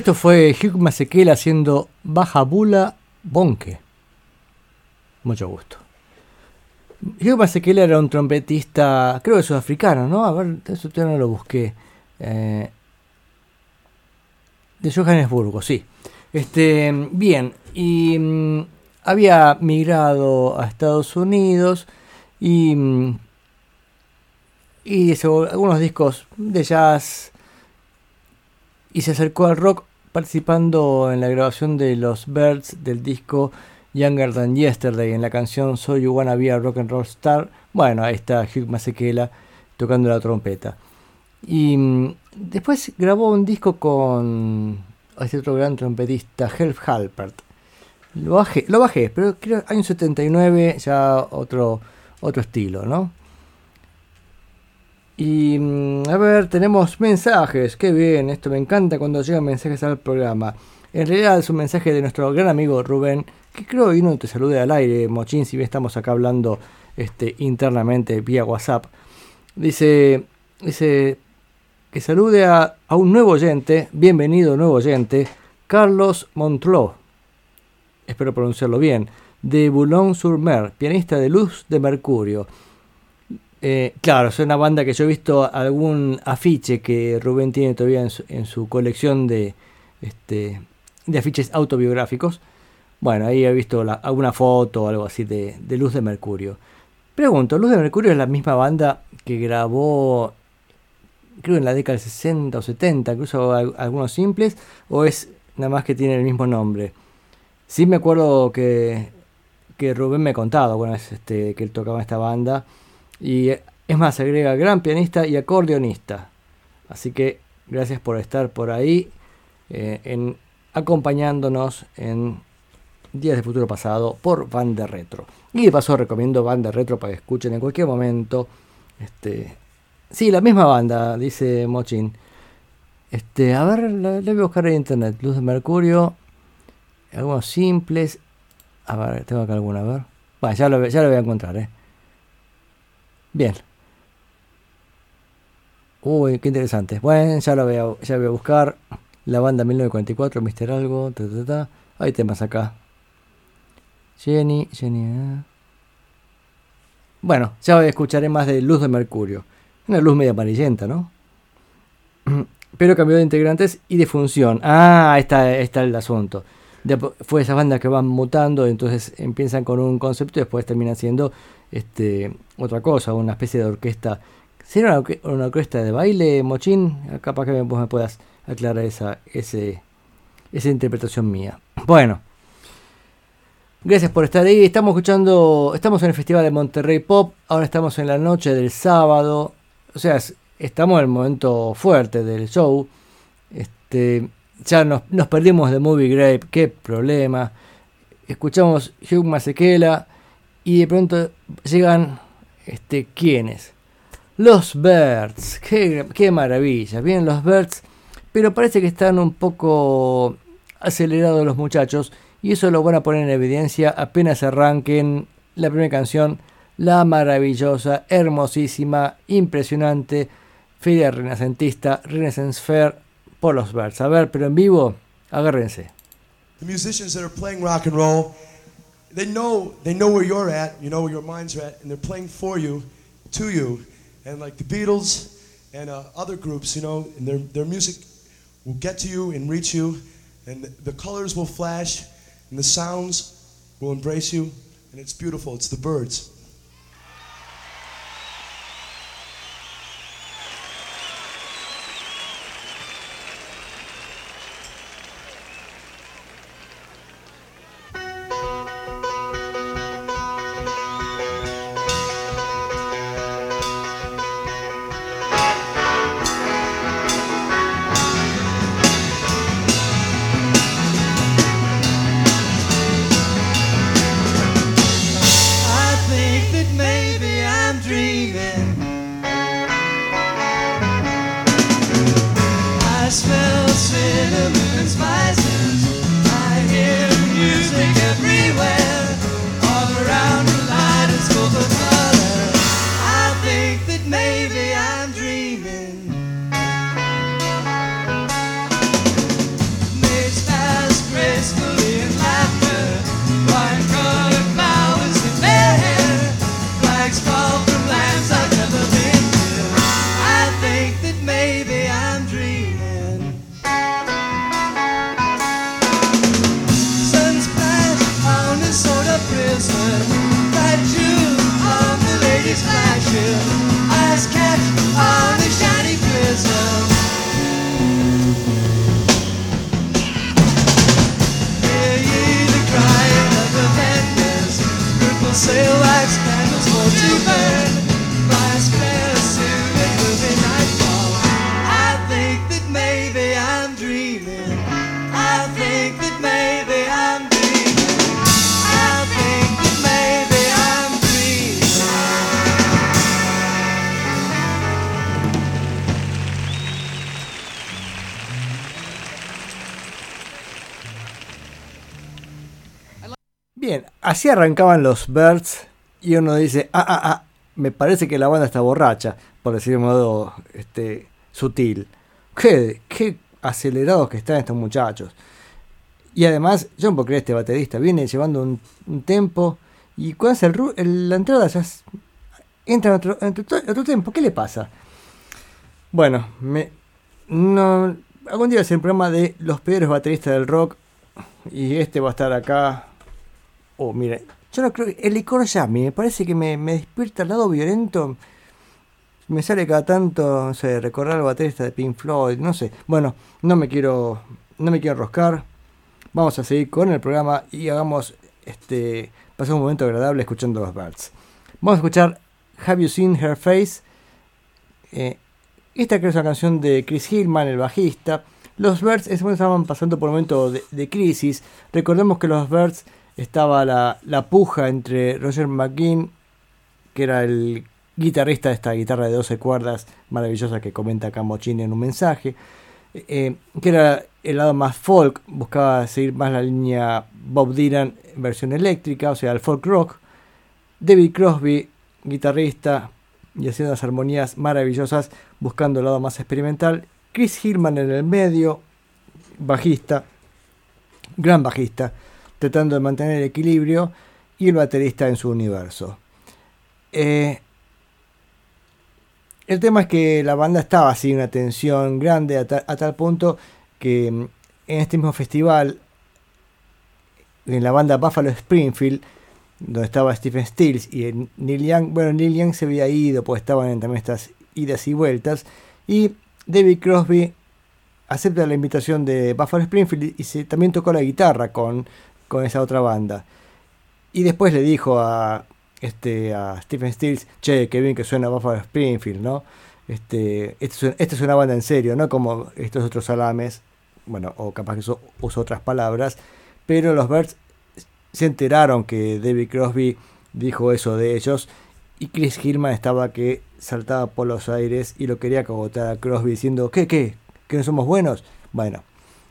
Esto fue Hugh Masekela haciendo Baja Bula Bonke. Mucho gusto. Hugh Masekela era un trompetista, creo que sudafricano, ¿no? A ver, eso todavía no lo busqué. Eh, de Johannesburgo, sí. Este, bien, y mm, había migrado a Estados Unidos y, mm, y hizo algunos discos de jazz y se acercó al rock participando en la grabación de los Birds del disco Younger Than Yesterday en la canción So You Wanna Be a Rock and Roll Star. Bueno, ahí está Hugh Masekela tocando la trompeta. Y mm, después grabó un disco con este otro gran trompetista, Helf Halpert. Lo bajé, lo bajé, pero creo año 79 ya otro, otro estilo, ¿no? Y mm, a ver, tenemos mensajes, qué bien, esto me encanta cuando llegan mensajes al programa. En realidad es un mensaje de nuestro gran amigo Rubén, que creo que no te salude al aire, Mochín, si bien estamos acá hablando este, internamente vía WhatsApp. Dice, dice que salude a, a un nuevo oyente, bienvenido nuevo oyente, Carlos Montló, espero pronunciarlo bien, de Boulogne-sur-Mer, pianista de luz de Mercurio. Eh, claro, es una banda que yo he visto algún afiche que Rubén tiene todavía en su, en su colección de, este, de afiches autobiográficos. Bueno, ahí he visto alguna foto o algo así de, Luz de Mercurio. Pregunto, ¿Luz de Mercurio es la misma banda que grabó, creo en la década del 60 o 70, incluso al- algunos simples, o es nada más que tiene el mismo nombre? Sí me acuerdo que, que Rubén me ha contado alguna vez este, que él tocaba esta banda. Y es más, agrega gran pianista y acordeonista. Así que gracias por estar por ahí, eh, acompañándonos en Días de Futuro Pasado por Banda Retro. Y de paso recomiendo Banda Retro para que escuchen en cualquier momento. Este, sí, la misma banda, dice Mochin. Este, a ver, la voy a buscar en internet. Luz de Mercurio. Algunos simples. A ver, tengo acá alguna, a ver. Bueno, ya lo, ya lo voy a encontrar, eh. Bien. Uy, qué interesante. Bueno, ya lo voy a, ya voy a buscar. La banda 1944, Mr. Algo. ta, ta, ta. Hay temas acá. Jenny, Jenny. eh. Bueno, ya escucharé más de Luz de Mercurio. Una luz media amarillenta, ¿no? [CLEARS THROAT] Pero cambió de integrantes y de función. Ah, está, está el asunto. De fue esas bandas que van mutando, entonces empiezan con un concepto y después terminan siendo este, otra cosa, una especie de orquesta. ¿Será una, orque- una orquesta de baile, Mochín? Capaz que vos me puedas aclarar esa, ese, esa interpretación mía. Bueno, gracias por estar ahí. Estamos escuchando, estamos en el Festival de Monterrey Pop, ahora estamos en la noche del sábado. O sea, es- estamos en el momento fuerte del show. Este, ya nos, nos perdimos de Movie Grape, qué problema. Escuchamos Hugh Masekela y de pronto llegan, este, ¿quiénes? Los Birds, qué, maravilla, bien los Birds, pero parece que están un poco acelerados los muchachos y eso lo van a poner en evidencia apenas arranquen la primera canción, la maravillosa, hermosísima, impresionante, feria renacentista, Renaissance Fair por los Birds. A ver, pero en vivo, agárrense. The musicians that are playing rock and roll, they know they know where you're at, you know where your minds are at, and they're playing for you, to you, and like the Beatles and uh, other groups, you know, and their their music will get to you and reach you, and the, the colors will flash, and the sounds will embrace you, and it's beautiful. It's the birds. Arrancaban los Birds y uno dice, ah, ah, ah, me parece que la banda está borracha, por decir de modo este, sutil. Qué, qué acelerados que están estos muchachos. Y además, yo puedo creer este baterista, viene llevando un, tempo y cuando hace el, el- la entrada ya es- entra en otro, en otro- otro tempo. ¿Qué le pasa? Bueno, me, no, algún día ser un programa de los peores bateristas del rock y este va a estar acá. Oh, mire, yo no creo el licor ya me parece que me, me despierta al lado violento. Me sale cada tanto, no sé, recordar al baterista de Pink Floyd, no sé. Bueno, no me quiero, no me quiero enroscar. Vamos a seguir con el programa y hagamos este, pasar un momento agradable escuchando los Birds. Vamos a escuchar Have You Seen Her Face? Eh, esta creo es una canción de Chris Hillman, el bajista. Los Birds estaban pasando por un momento de, de crisis. Recordemos que los Birds estaba la, la puja entre Roger McGuinn, que era el guitarrista de esta guitarra de 12 cuerdas maravillosa que comenta acá Mochini en un mensaje, eh, que era el lado más folk, buscaba seguir más la línea Bob Dylan en versión eléctrica, o sea, el folk rock. David Crosby, guitarrista, y haciendo las armonías maravillosas, buscando el lado más experimental. Chris Hillman en el medio, bajista, gran bajista, tratando de mantener el equilibrio, y el baterista en su universo. Eh, el tema es que la banda estaba así, una tensión grande a, a tal punto que mm, en este mismo festival, en la banda Buffalo Springfield, donde estaba Stephen Stills y el Neil Young, bueno, Neil Young se había ido, pues estaban en también estas idas y vueltas, y David Crosby acepta la invitación de Buffalo Springfield y se, también tocó la guitarra con, con esa otra banda. Y después le dijo a, este, a Stephen Stills, che, qué bien que suena Buffalo Springfield, ¿no? Este, esto, es, esto es una banda en serio, no como estos otros salames, bueno, o capaz que uso, uso otras palabras, pero los Birds se enteraron que David Crosby dijo eso de ellos y Chris Hillman estaba que saltaba por los aires y lo quería cogotar a Crosby diciendo, ¿qué, qué? ¿Que no somos buenos? Bueno,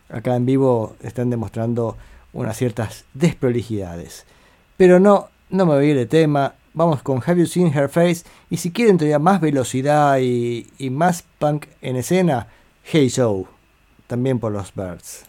acá en vivo están demostrando unas ciertas desprolijidades. Pero no, no me voy a ir de tema. Vamos con Have You Seen Her Face? Y si quieren todavía más velocidad y, y más punk en escena, Hey Joe, también por los Birds.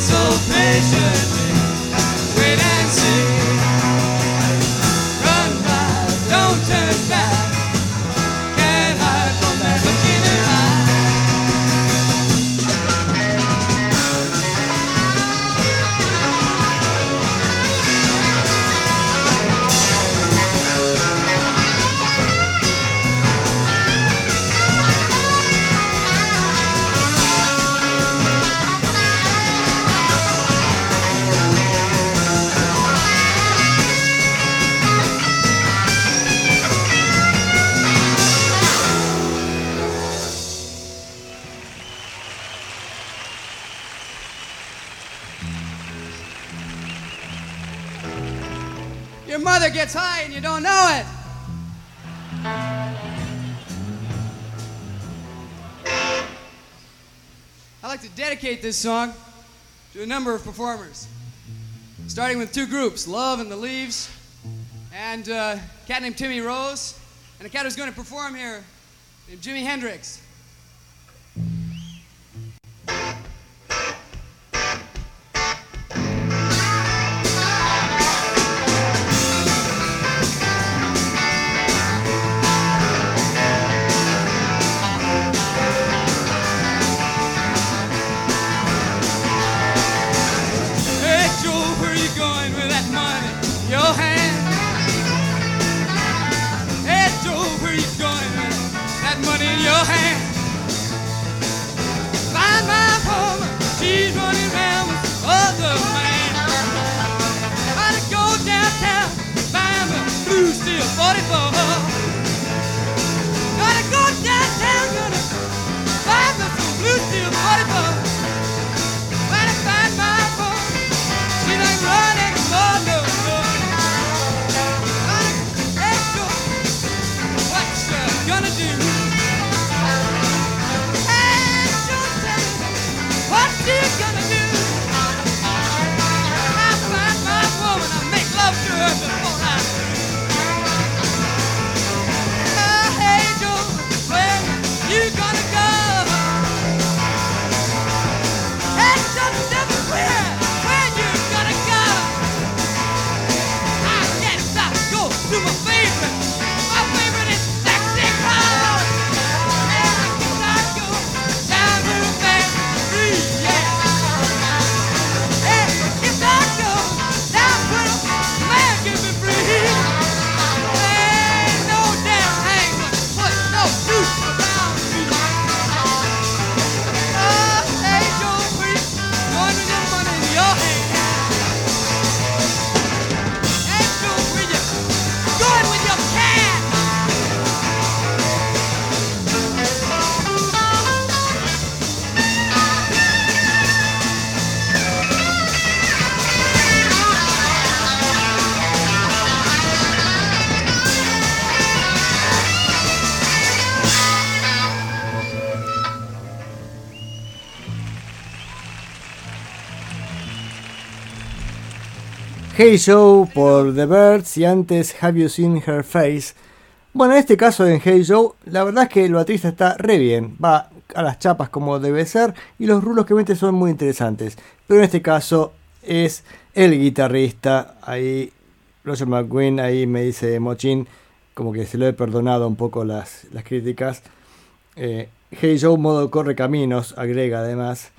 So patiently, dedicate this song to a number of performers, starting with two groups, Love and the Leaves, and uh, a cat named Timmy Rose, and a cat who's going to perform here named Jimi Hendrix. Hey Joe por The Birds y antes Have You Seen Her Face. Bueno, en este caso en Hey Joe, la verdad es que el baterista está re bien, va a las chapas como debe ser y los rulos que mete son muy interesantes. Pero en este caso es el guitarrista, ahí Roger McGuinn, ahí me dice Mochin, como que se lo he perdonado un poco las, las críticas. Eh, hey Joe modo corre caminos, agrega además,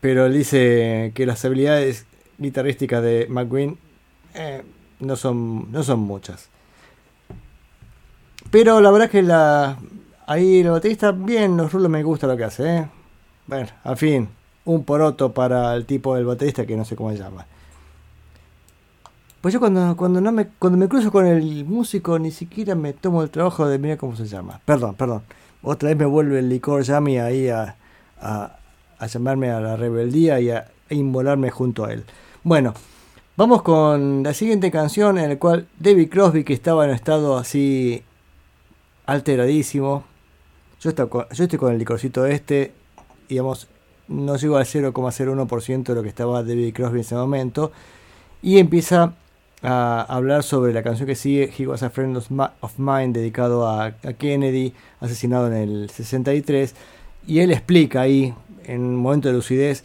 pero él dice que las habilidades guitarrísticas de McQueen eh, no, son, no son muchas. Pero la verdad es que la, ahí el baterista, bien, los rulos me gusta lo que hace. ¿eh? Bueno, al fin, un poroto para el tipo del baterista que no sé cómo se llama. Pues yo cuando, cuando, no me, cuando me cruzo con el músico ni siquiera me tomo el trabajo de mirar cómo se llama. Perdón, perdón. Otra vez me vuelve el licor Yami ahí a, a, a llamarme a la rebeldía y a inmolarme junto a él. Bueno, vamos con la siguiente canción en la cual David Crosby, que estaba en estado así alteradísimo, yo, estoy con, el licorcito este, digamos, no llego al 0,01% de lo que estaba David Crosby en ese momento, y empieza a hablar sobre la canción que sigue, He Was a Friend of, Mine, dedicado a Kennedy, asesinado en el 63, y él explica ahí, en un momento de lucidez,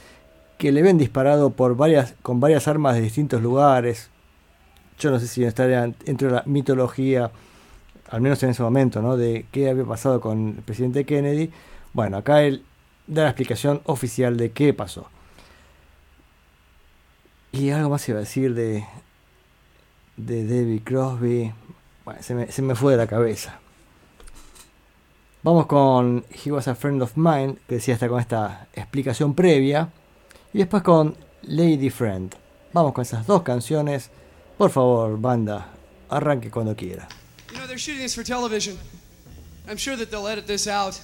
que le ven disparado por varias, con varias armas de distintos lugares. Yo no sé si está dentro de la mitología, al menos en ese momento, ¿no? De qué había pasado con el presidente Kennedy. Bueno, acá él da la explicación oficial de qué pasó. Y algo más iba a decir de, de David Crosby. Bueno, se me, se me fue de la cabeza. Vamos con He Was a Friend of Mine, que decía hasta con esta explicación previa. Y después con Lady Friend. Vamos con esas dos canciones. Por favor, banda, arranque cuando quiera. You know, they're shooting this for television. I'm sure that they'll edit this out.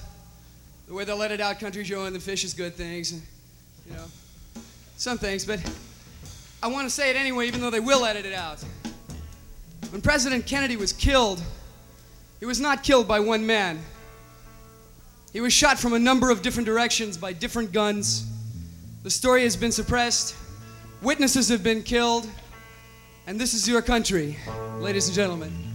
The way they'll edit out Country Joe and the Fish is Good things. And, you know, some things, but I want to say it anyway, even though they will edit it out. When President Kennedy was killed, he was not killed by one man. He was shot from a number of different directions by different guns. The story has been suppressed, witnesses have been killed, and this is your country, ladies and gentlemen.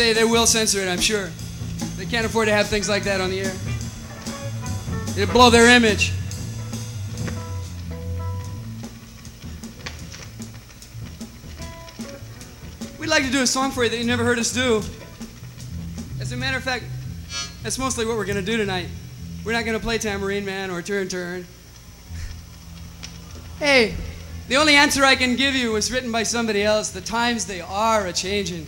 Say, they will censor it, I'm sure. They can't afford to have things like that on the air. It'll blow their image. We'd like to do a song for you that you never heard us do. As a matter of fact, that's mostly what we're going to do tonight. We're not going to play Tambourine Man or Turn Turn. Hey, the only answer I can give you was written by somebody else. The times they are a changing.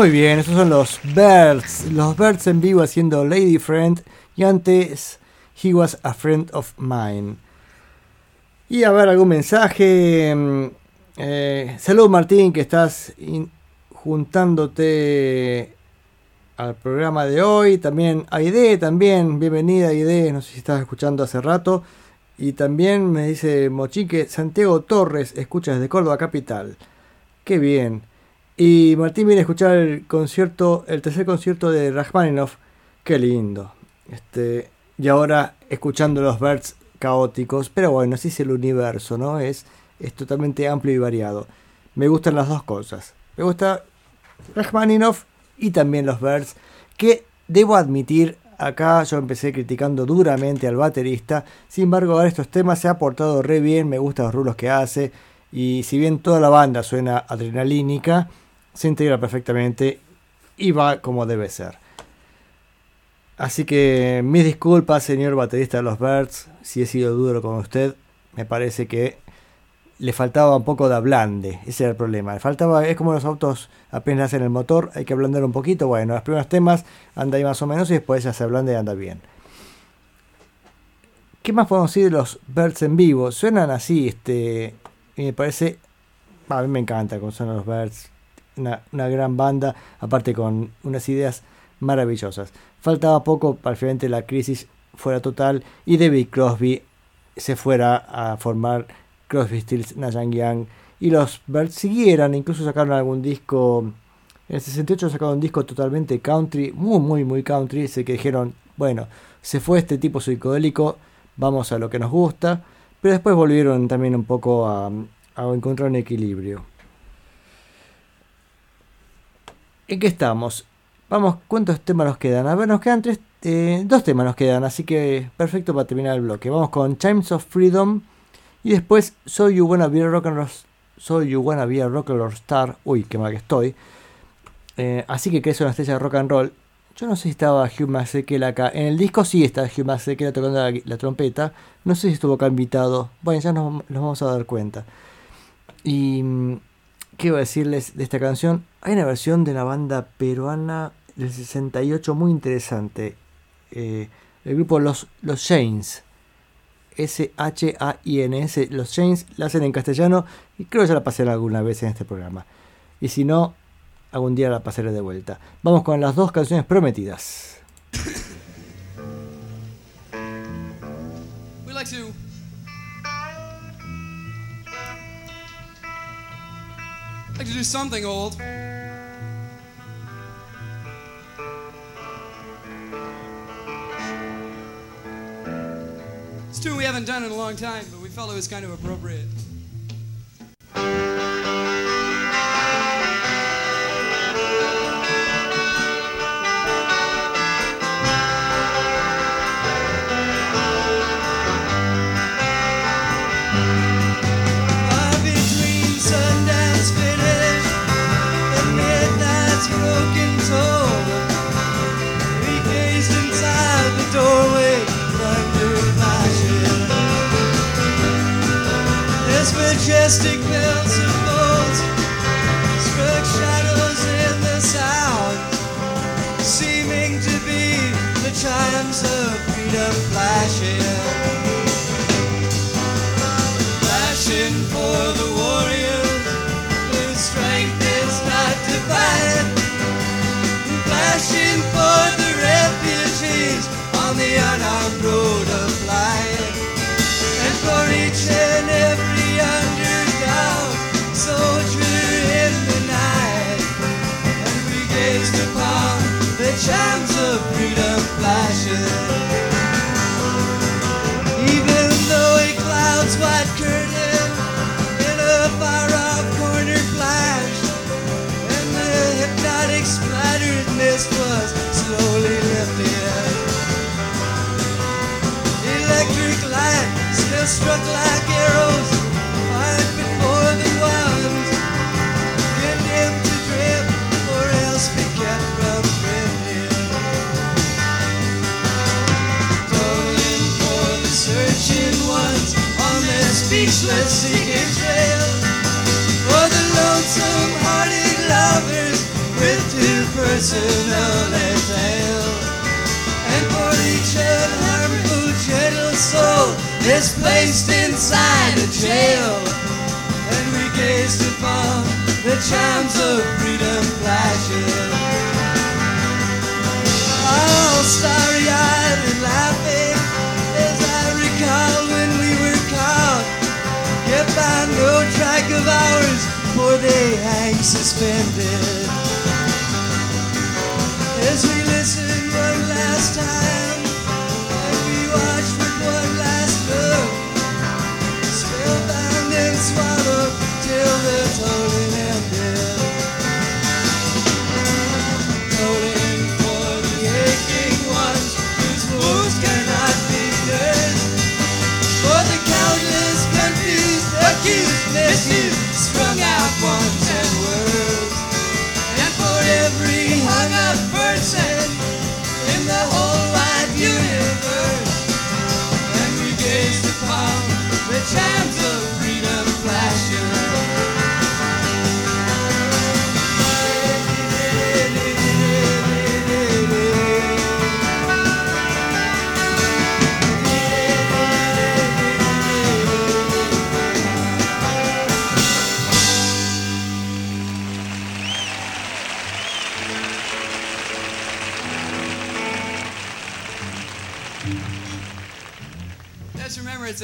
Muy bien, esos son los Birds. Los Birds en vivo haciendo Lady Friend. Y antes, He Was a Friend of Mine. Y a ver, algún mensaje. mm, eh, salud Martín, que estás juntándote al programa de hoy. También Aide, también. Bienvenida Aide, no sé si estás escuchando hace rato. Y también me dice Mochique, Santiago Torres, escucha desde Córdoba Capital. Qué bien. Y Martín viene a escuchar el concierto, el tercer concierto de Rachmaninoff. Qué lindo. Este, y ahora escuchando los Birds caóticos. Pero bueno, así es el universo, ¿no? Es, es totalmente amplio y variado. Me gustan las dos cosas. Me gusta Rachmaninoff y también los Birds. Que debo admitir, acá yo empecé criticando duramente al baterista. Sin embargo, ahora estos temas se ha portado re bien. Me gustan los rulos que hace. Y si bien toda la banda suena adrenalínica, se integra perfectamente y va como debe ser. Así que mis disculpas, señor baterista de los Birds, si he sido duro con usted. Me parece que le faltaba un poco de ablande, ese era el problema. Le faltaba, es como los autos apenas hacen el motor, hay que ablandar un poquito. Bueno, los primeros temas anda ahí más o menos y después ya se ablanda y anda bien. ¿Qué más podemos decir de los Birds en vivo? Suenan así, este, y me parece, a mí me encanta cómo suenan los Birds, una, una gran banda, aparte con unas ideas maravillosas. Faltaba poco para finalmente la crisis fuera total y David Crosby se fuera a formar Crosby, Stills, Nash Young y los Birds siguieran, incluso sacaron algún disco. En el 68 sacaron un disco totalmente country, muy, muy, muy country. Se que dijeron, bueno, se fue este tipo psicodélico, vamos a lo que nos gusta. Pero después volvieron también un poco a encontrar un equilibrio. ¿En qué estamos? Vamos, ¿cuántos temas nos quedan? A ver, nos quedan tres, eh, dos temas nos quedan, así que perfecto para terminar el bloque. Vamos con Chimes of Freedom y después So You Wanna Be a Rock and Roll, So You Wanna Be a Rock and Roll Star. Uy, qué mal que estoy. Eh, así que crees una estrella de rock and roll. Yo no sé si estaba Hugh Masekela acá. En el disco sí está Hugh Masekela tocando la, trompeta. No sé si estuvo acá invitado. Bueno, ya nos, nos vamos a dar cuenta. Y mm, qué iba a decirles de esta canción. Hay una versión de una banda peruana del 68 muy interesante. Eh, el grupo Los, los Chains. S-H-A-I-N-S. Los Chains la hacen en castellano y creo que ya la pasé alguna vez en este programa. Y si no, algún día la pasaré de vuelta. Vamos con las dos canciones prometidas. Like to do something old. It's a tune we haven't done in a long time, but we felt it was kind of appropriate. Majestic bells of gold struck shadows in the sound, seeming to be the chimes of freedom flashing struck like arrows right before the ones condemned to drift or else be kept from drifting. Tolling for the searching ones on their speechless seeking trail. For the lonesome hearted lovers with two personal tale. And for each unharmful gentle soul is placed inside a jail. And we gazed upon the chimes of freedom flashing. All starry-eyed and laughing as I recall when we were caught. Kept by no track of ours, for they hang suspended. As we listened one last time, One.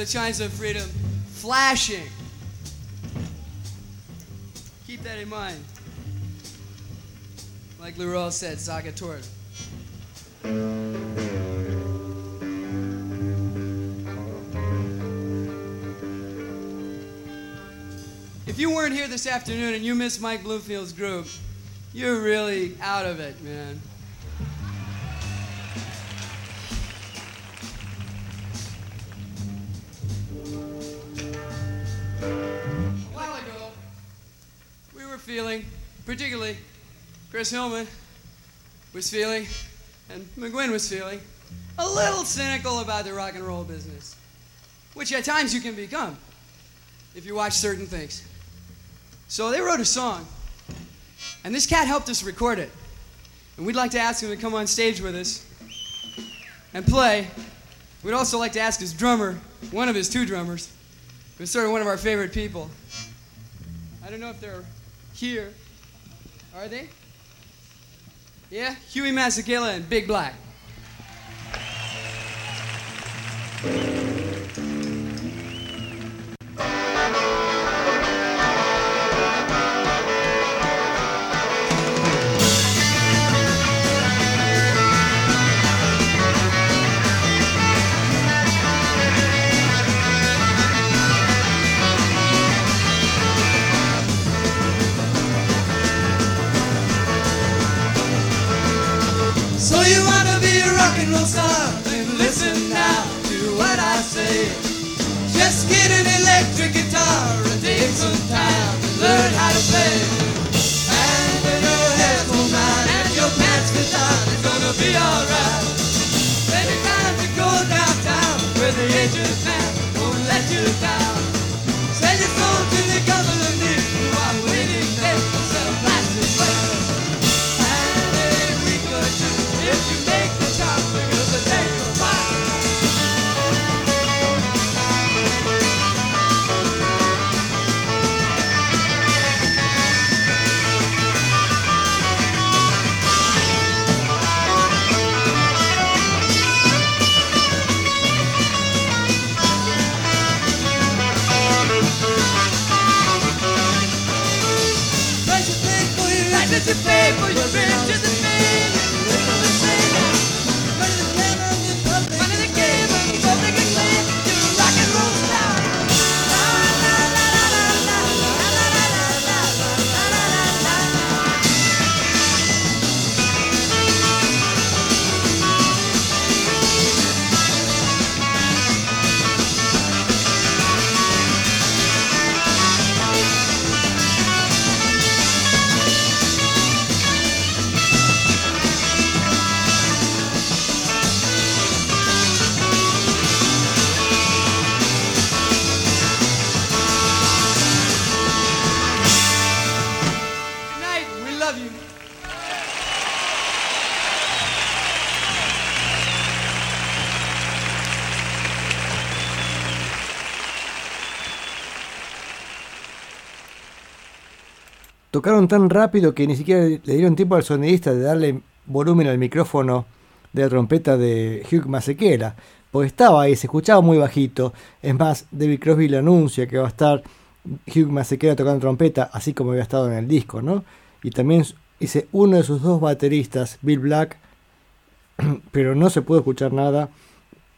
Chimes of freedom flashing. Keep that in mind. Like Leroy said, Saga Torta. If you weren't here this afternoon and you missed Mike Bloomfield's group, you're really out of it, man. Particularly Chris Hillman was feeling, and McGuinn was feeling, a little cynical about the rock and roll business, which at times you can become if you watch certain things. So they wrote a song, and this cat helped us record it. And we'd like to ask him to come on stage with us and play. We'd also like to ask his drummer, one of his two drummers, who's sort of one of our favorite people. I don't know if they're here. Are they? Yeah? Huey Masekela and Big Black. Tocaron tan rápido que ni siquiera le dieron tiempo al sonidista de darle volumen al micrófono de la trompeta de Hugh Masekela, porque estaba ahí, se escuchaba muy bajito. Es más, David Crosby le anuncia que va a estar Hugh Masekela tocando trompeta, así como había estado en el disco, ¿no? Y también dice uno de sus dos bateristas, Bill Black, [CLEARS THROAT] pero no se pudo escuchar nada.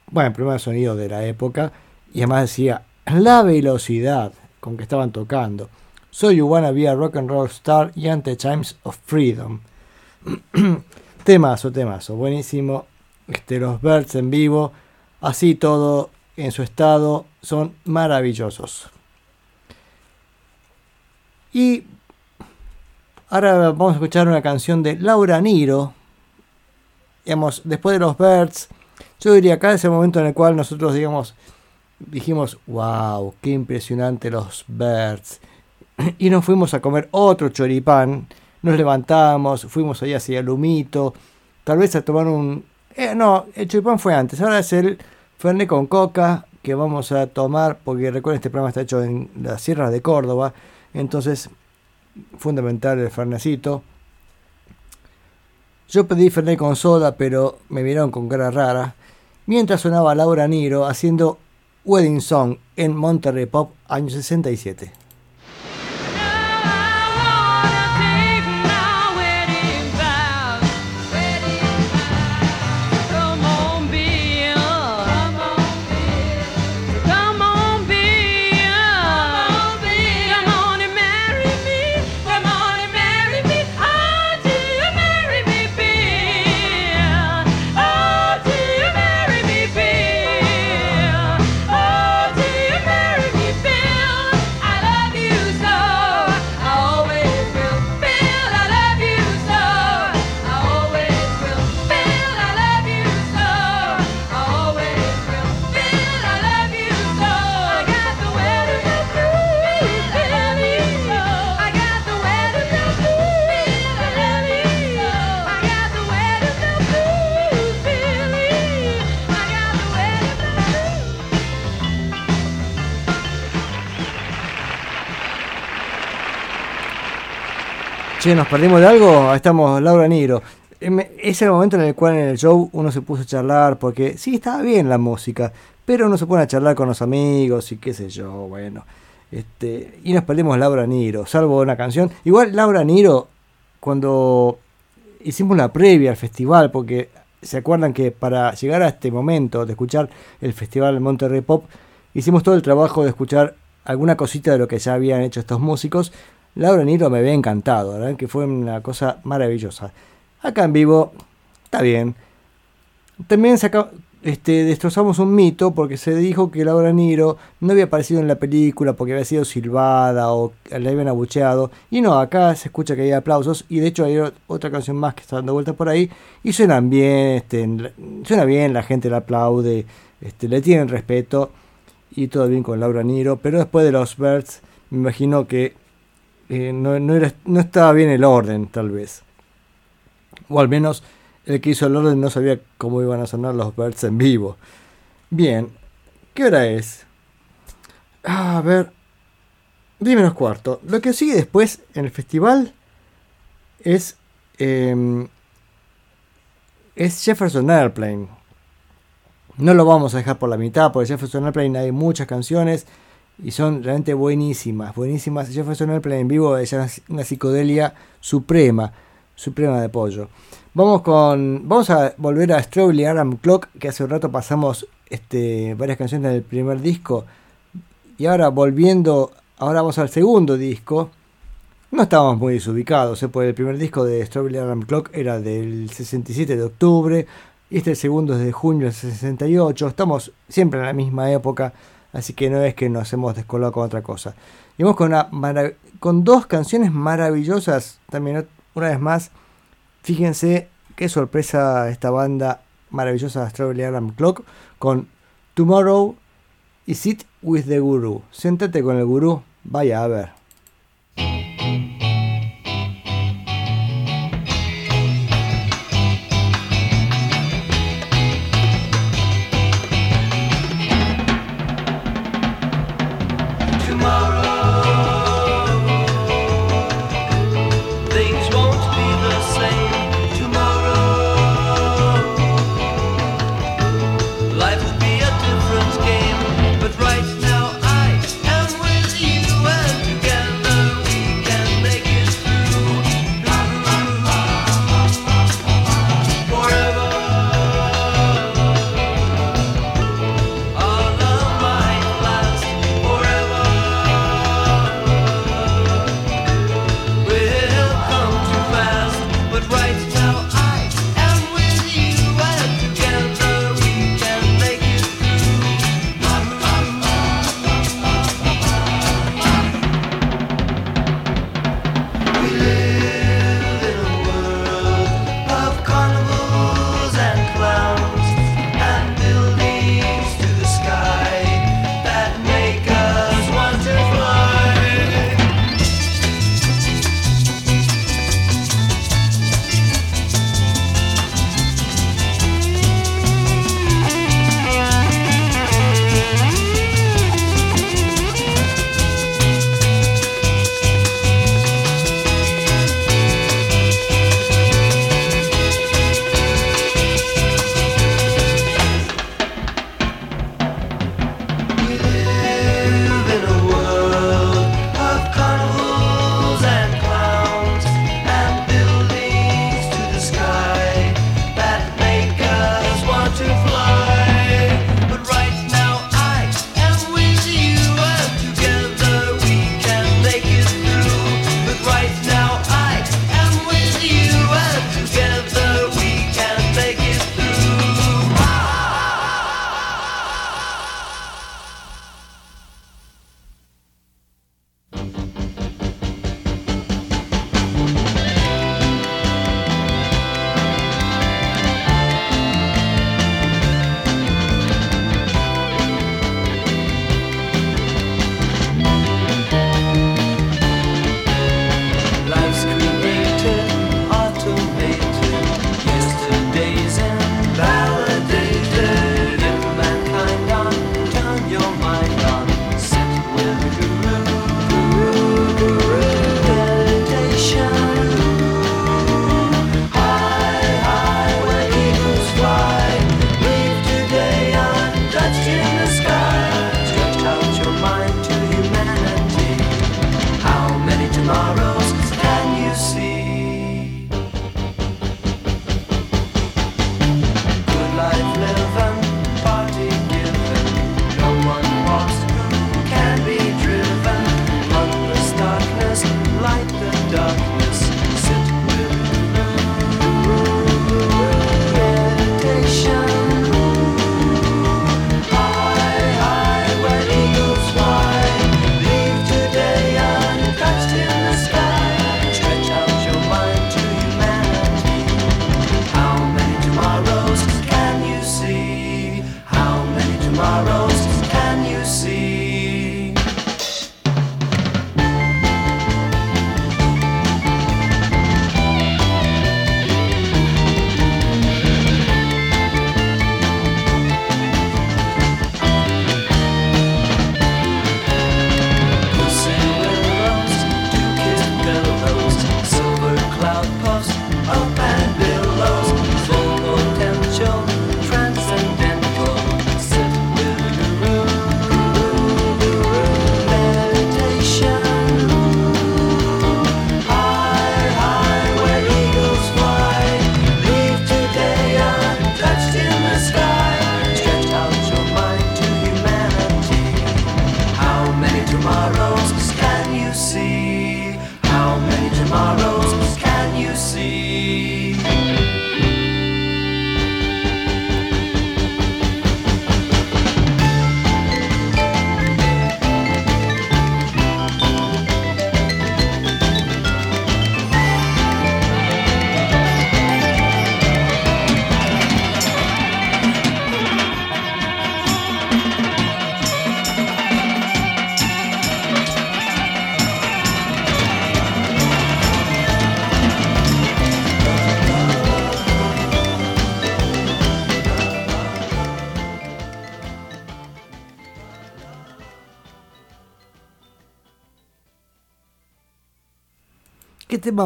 Bueno, el de sonido de la época. Y además decía la velocidad con que estaban tocando. So You Wanna Be a Rock and Roll Star y Ante Times of Freedom. [CLEARS THROAT] temazo, temazo, buenísimo. Este, los Birds en vivo, así todo en su estado, son maravillosos. Y ahora vamos a escuchar una canción de Laura Niro. Digamos, después de los Birds, yo diría acá es el momento en el cual nosotros digamos, dijimos, wow, qué impresionante los Birds. [LAUGHS] Y nos fuimos a comer otro choripán. Nos levantamos, fuimos allá hacia el humito. Tal vez a tomar un... Eh, no, el choripán fue antes. Ahora es el Fernet con coca que vamos a tomar. Porque recuerden, este programa está hecho en la Sierra de Córdoba. Entonces, fundamental el Fernecito. Yo pedí Fernet con soda, pero me miraron con cara rara. Mientras sonaba Laura Niro haciendo Wedding Song en Monterrey Pop, año 67. Che, ¿nos perdimos de algo? Estamos, Laura Niro. Em, Es el momento en el cual en el show uno se puso a charlar, porque sí, estaba bien la música, pero uno se pone a charlar con los amigos y qué sé yo, bueno. Este, y nos perdimos Laura Niro, salvo una canción. Igual Laura Niro, cuando hicimos la previa al festival, porque se acuerdan que para llegar a este momento de escuchar el festival Monterrey Pop, hicimos todo el trabajo de escuchar alguna cosita de lo que ya habían hecho estos músicos. Laura Niro me había encantado, que fue una cosa maravillosa. Acá en vivo, está bien. También saca- este, destrozamos un mito porque se dijo que Laura Niro no había aparecido en la película porque había sido silbada o la habían abucheado. Y no, acá se escucha que hay aplausos y de hecho hay otra canción más que está dando vueltas por ahí y suenan bien, este, suena bien, la gente la aplaude, este, le tienen respeto y todo bien con Laura Niro. Pero después de los Birds, me imagino que eh, no, no, estaba bien el orden, tal vez. O al menos el que hizo el orden no sabía cómo iban a sonar los Birds en vivo. Bien, ¿qué hora es? Ah, a ver, 10 menos cuarto. Lo que sigue después en el festival es, em, es Jefferson Airplane. No lo vamos a dejar por la mitad, porque Jefferson Airplane hay muchas canciones y son realmente buenísimas, buenísimas. Jefferson Airplane en vivo es una, psicodelia suprema, suprema de pollo. Vamos con, vamos a volver a Strawberry Alarm Clock, que hace un rato pasamos este, varias canciones del primer disco y ahora volviendo, ahora vamos al segundo disco. No estábamos muy desubicados, ¿eh? porque el primer disco de Strawberry Alarm Clock era del 67 de octubre, y este segundo es de junio del 68. Estamos siempre en la misma época, así que no es que nos hemos descolado con otra cosa. Y vamos con, una con dos canciones maravillosas, también una vez más. Fíjense qué sorpresa esta banda maravillosa Strawberry Alarm Clock con Tomorrow y Sit with the Guru. Siéntate con el gurú, vaya a ver.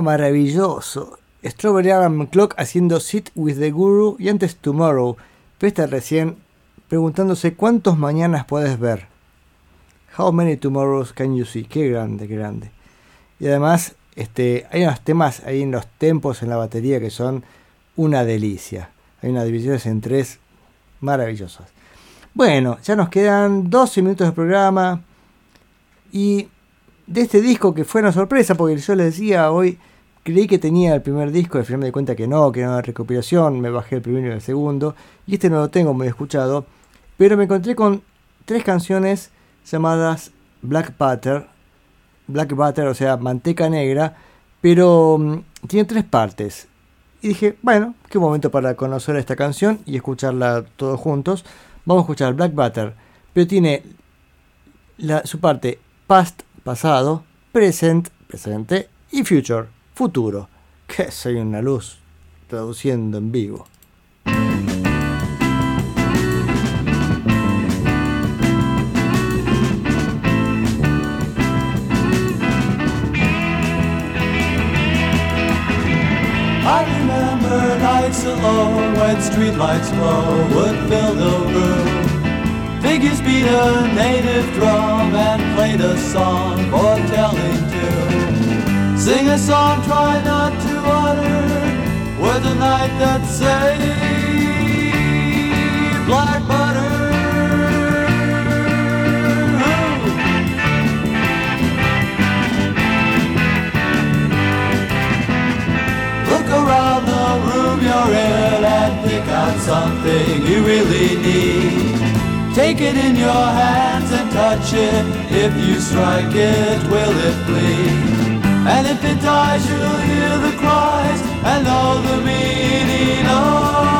Maravilloso. Strawberry Alarm Clock haciendo Sit with the Guru y antes Tomorrow. Pesta recién preguntándose cuántos mañanas puedes ver. How many tomorrows can you see? Qué grande, qué grande. Y además, este, hay unos temas ahí en los tempos en la batería que son una delicia. Hay unas divisiones en tres maravillosas. Bueno, ya nos quedan 12 minutos de programa. Y de este disco que fue una sorpresa, porque yo les decía hoy, creí que tenía el primer disco, al final me di cuenta que no, que era una recopilación, me bajé el primero y el segundo, y este no lo tengo muy escuchado, pero me encontré con tres canciones llamadas Black Butter, Black Butter, o sea, manteca negra, pero mm, tiene tres partes. Y dije, bueno, qué momento para conocer esta canción y escucharla todos juntos. Vamos a escuchar Black Butter, pero tiene su parte past, pasado, present, presente y future, futuro. Que soy una luz traduciendo en vivo. I remember nights alone when streetlights glow would the room. Figures beat a native drum and played a song for telling tune. Sing a song, try not to utter words a night that say black butter. Look around the room you're in and pick out something you really need. Take it in your hands and touch it. If you strike it, will it bleed? And if it dies, you'll hear the cries and know the meaning of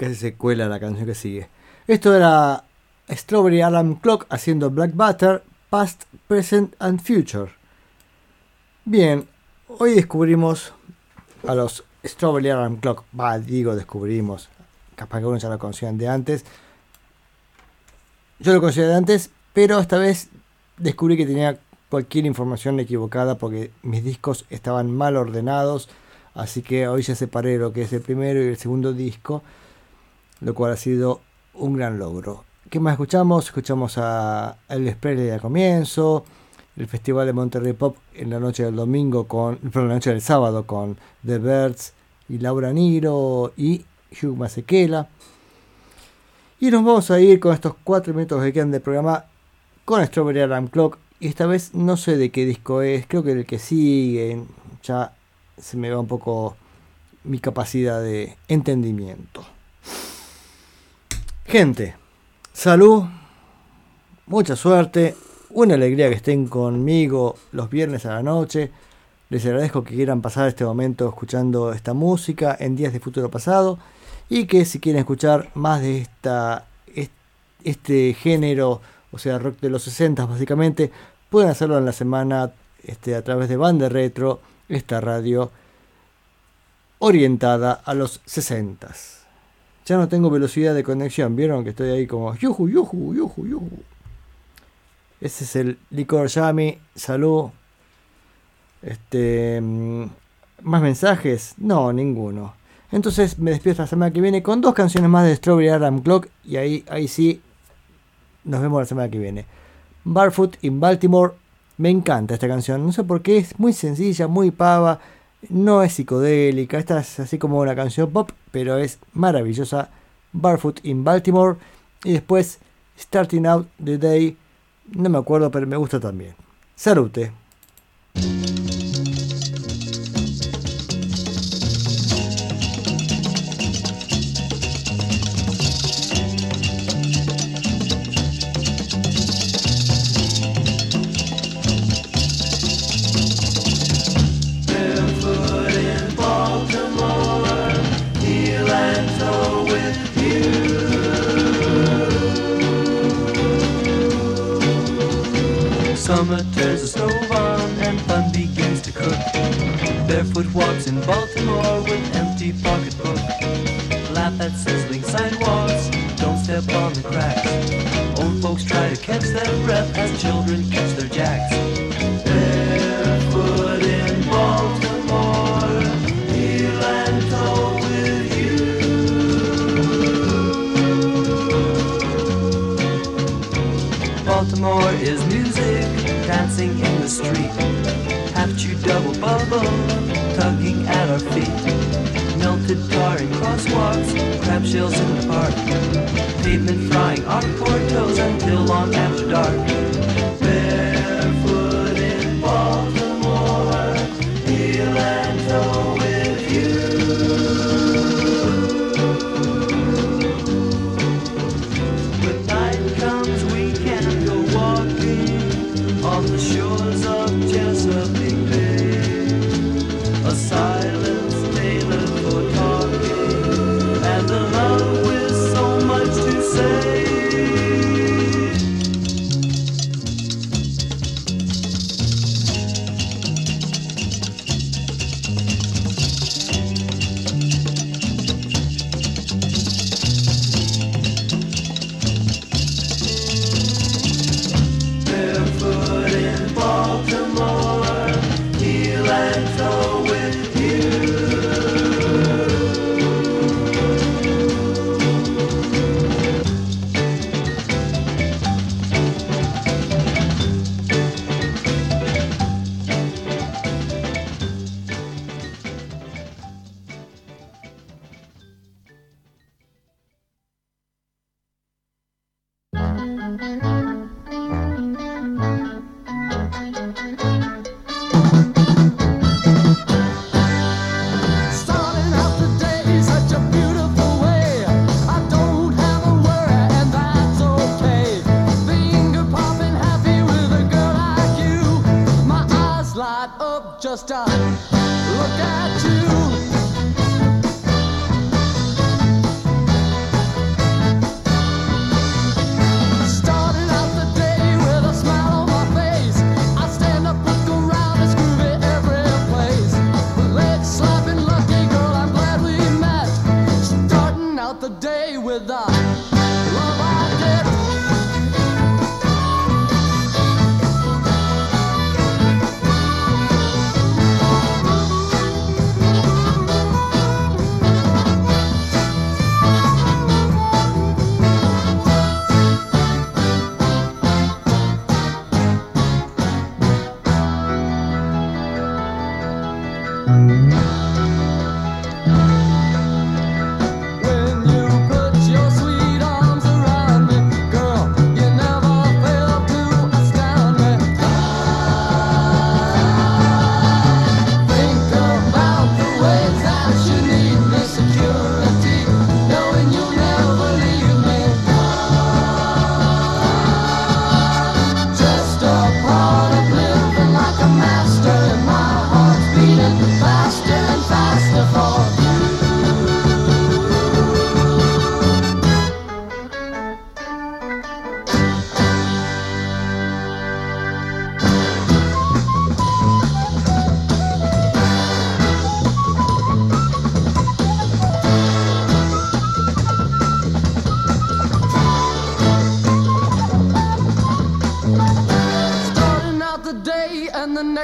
Casi se cuela la canción que sigue. Esto era Strawberry Alarm Clock haciendo Black Butter, Past, Present and Future. Bien, hoy descubrimos a los Strawberry Alarm Clock. Va, digo descubrimos. Capaz que algunos ya lo conocían de antes. Yo lo conocía de antes, pero esta vez descubrí que tenía cualquier información equivocada porque mis discos estaban mal ordenados. Así que hoy ya separé lo que es el primero y el segundo disco, lo cual ha sido un gran logro. ¿Qué más escuchamos? Escuchamos a Elvis Presley al comienzo, el Festival de Monterrey Pop en la noche del domingo con, [LAUGHS] perdón, la noche del sábado con The Birds y Laura Niro y Hugh Masekela. Y nos vamos a ir con estos cuatro minutos que quedan del programa con Strawberry Alarm Clock. Y esta vez no sé de qué disco es, creo que el que sigue, ya se me va un poco mi capacidad de entendimiento. Gente, salud, mucha suerte, una alegría que estén conmigo los viernes a la noche. Les agradezco que quieran pasar este momento escuchando esta música en días de futuro pasado y que si quieren escuchar más de esta este género, o sea, rock de los 60 básicamente, pueden hacerlo en la semana este, a través de Banda Retro, esta radio orientada a los 60. Ya no tengo velocidad de conexión, vieron que estoy ahí como yuju, yuju, yuju, yuju. Ese es el licor Yami, salud. Este, mm, ¿Más mensajes? No, ninguno. Entonces me despido la semana que viene con dos canciones más de Strawberry Alarm Clock y ahí, ahí sí nos vemos la semana que viene. Barfoot in Baltimore. Me encanta esta canción. No sé por qué. Es muy sencilla, muy pava. No es psicodélica. Esta es así como una canción pop. Pero es maravillosa. Barfoot in Baltimore. Y después Starting Out the Day. No me acuerdo, pero me gusta también. Salute. Barefoot walks in Baltimore with empty pocketbook. Laugh at sizzling sidewalks, don't step on the cracks. Old folks try to catch their breath as children catch their jacks. Barefoot in Baltimore, heel and toe with you. Baltimore is music, dancing in the street. Half chew double bubble at our feet. Melted tar in crosswalks, crab shells in the park. Pavement frying our poor toes until long after dark.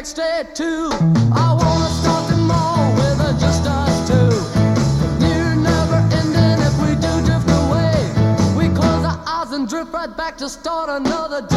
next day too. I wanna start tomorrow with a just us two. Near never ending if we do drift away. We close our eyes and drift right back to start another day.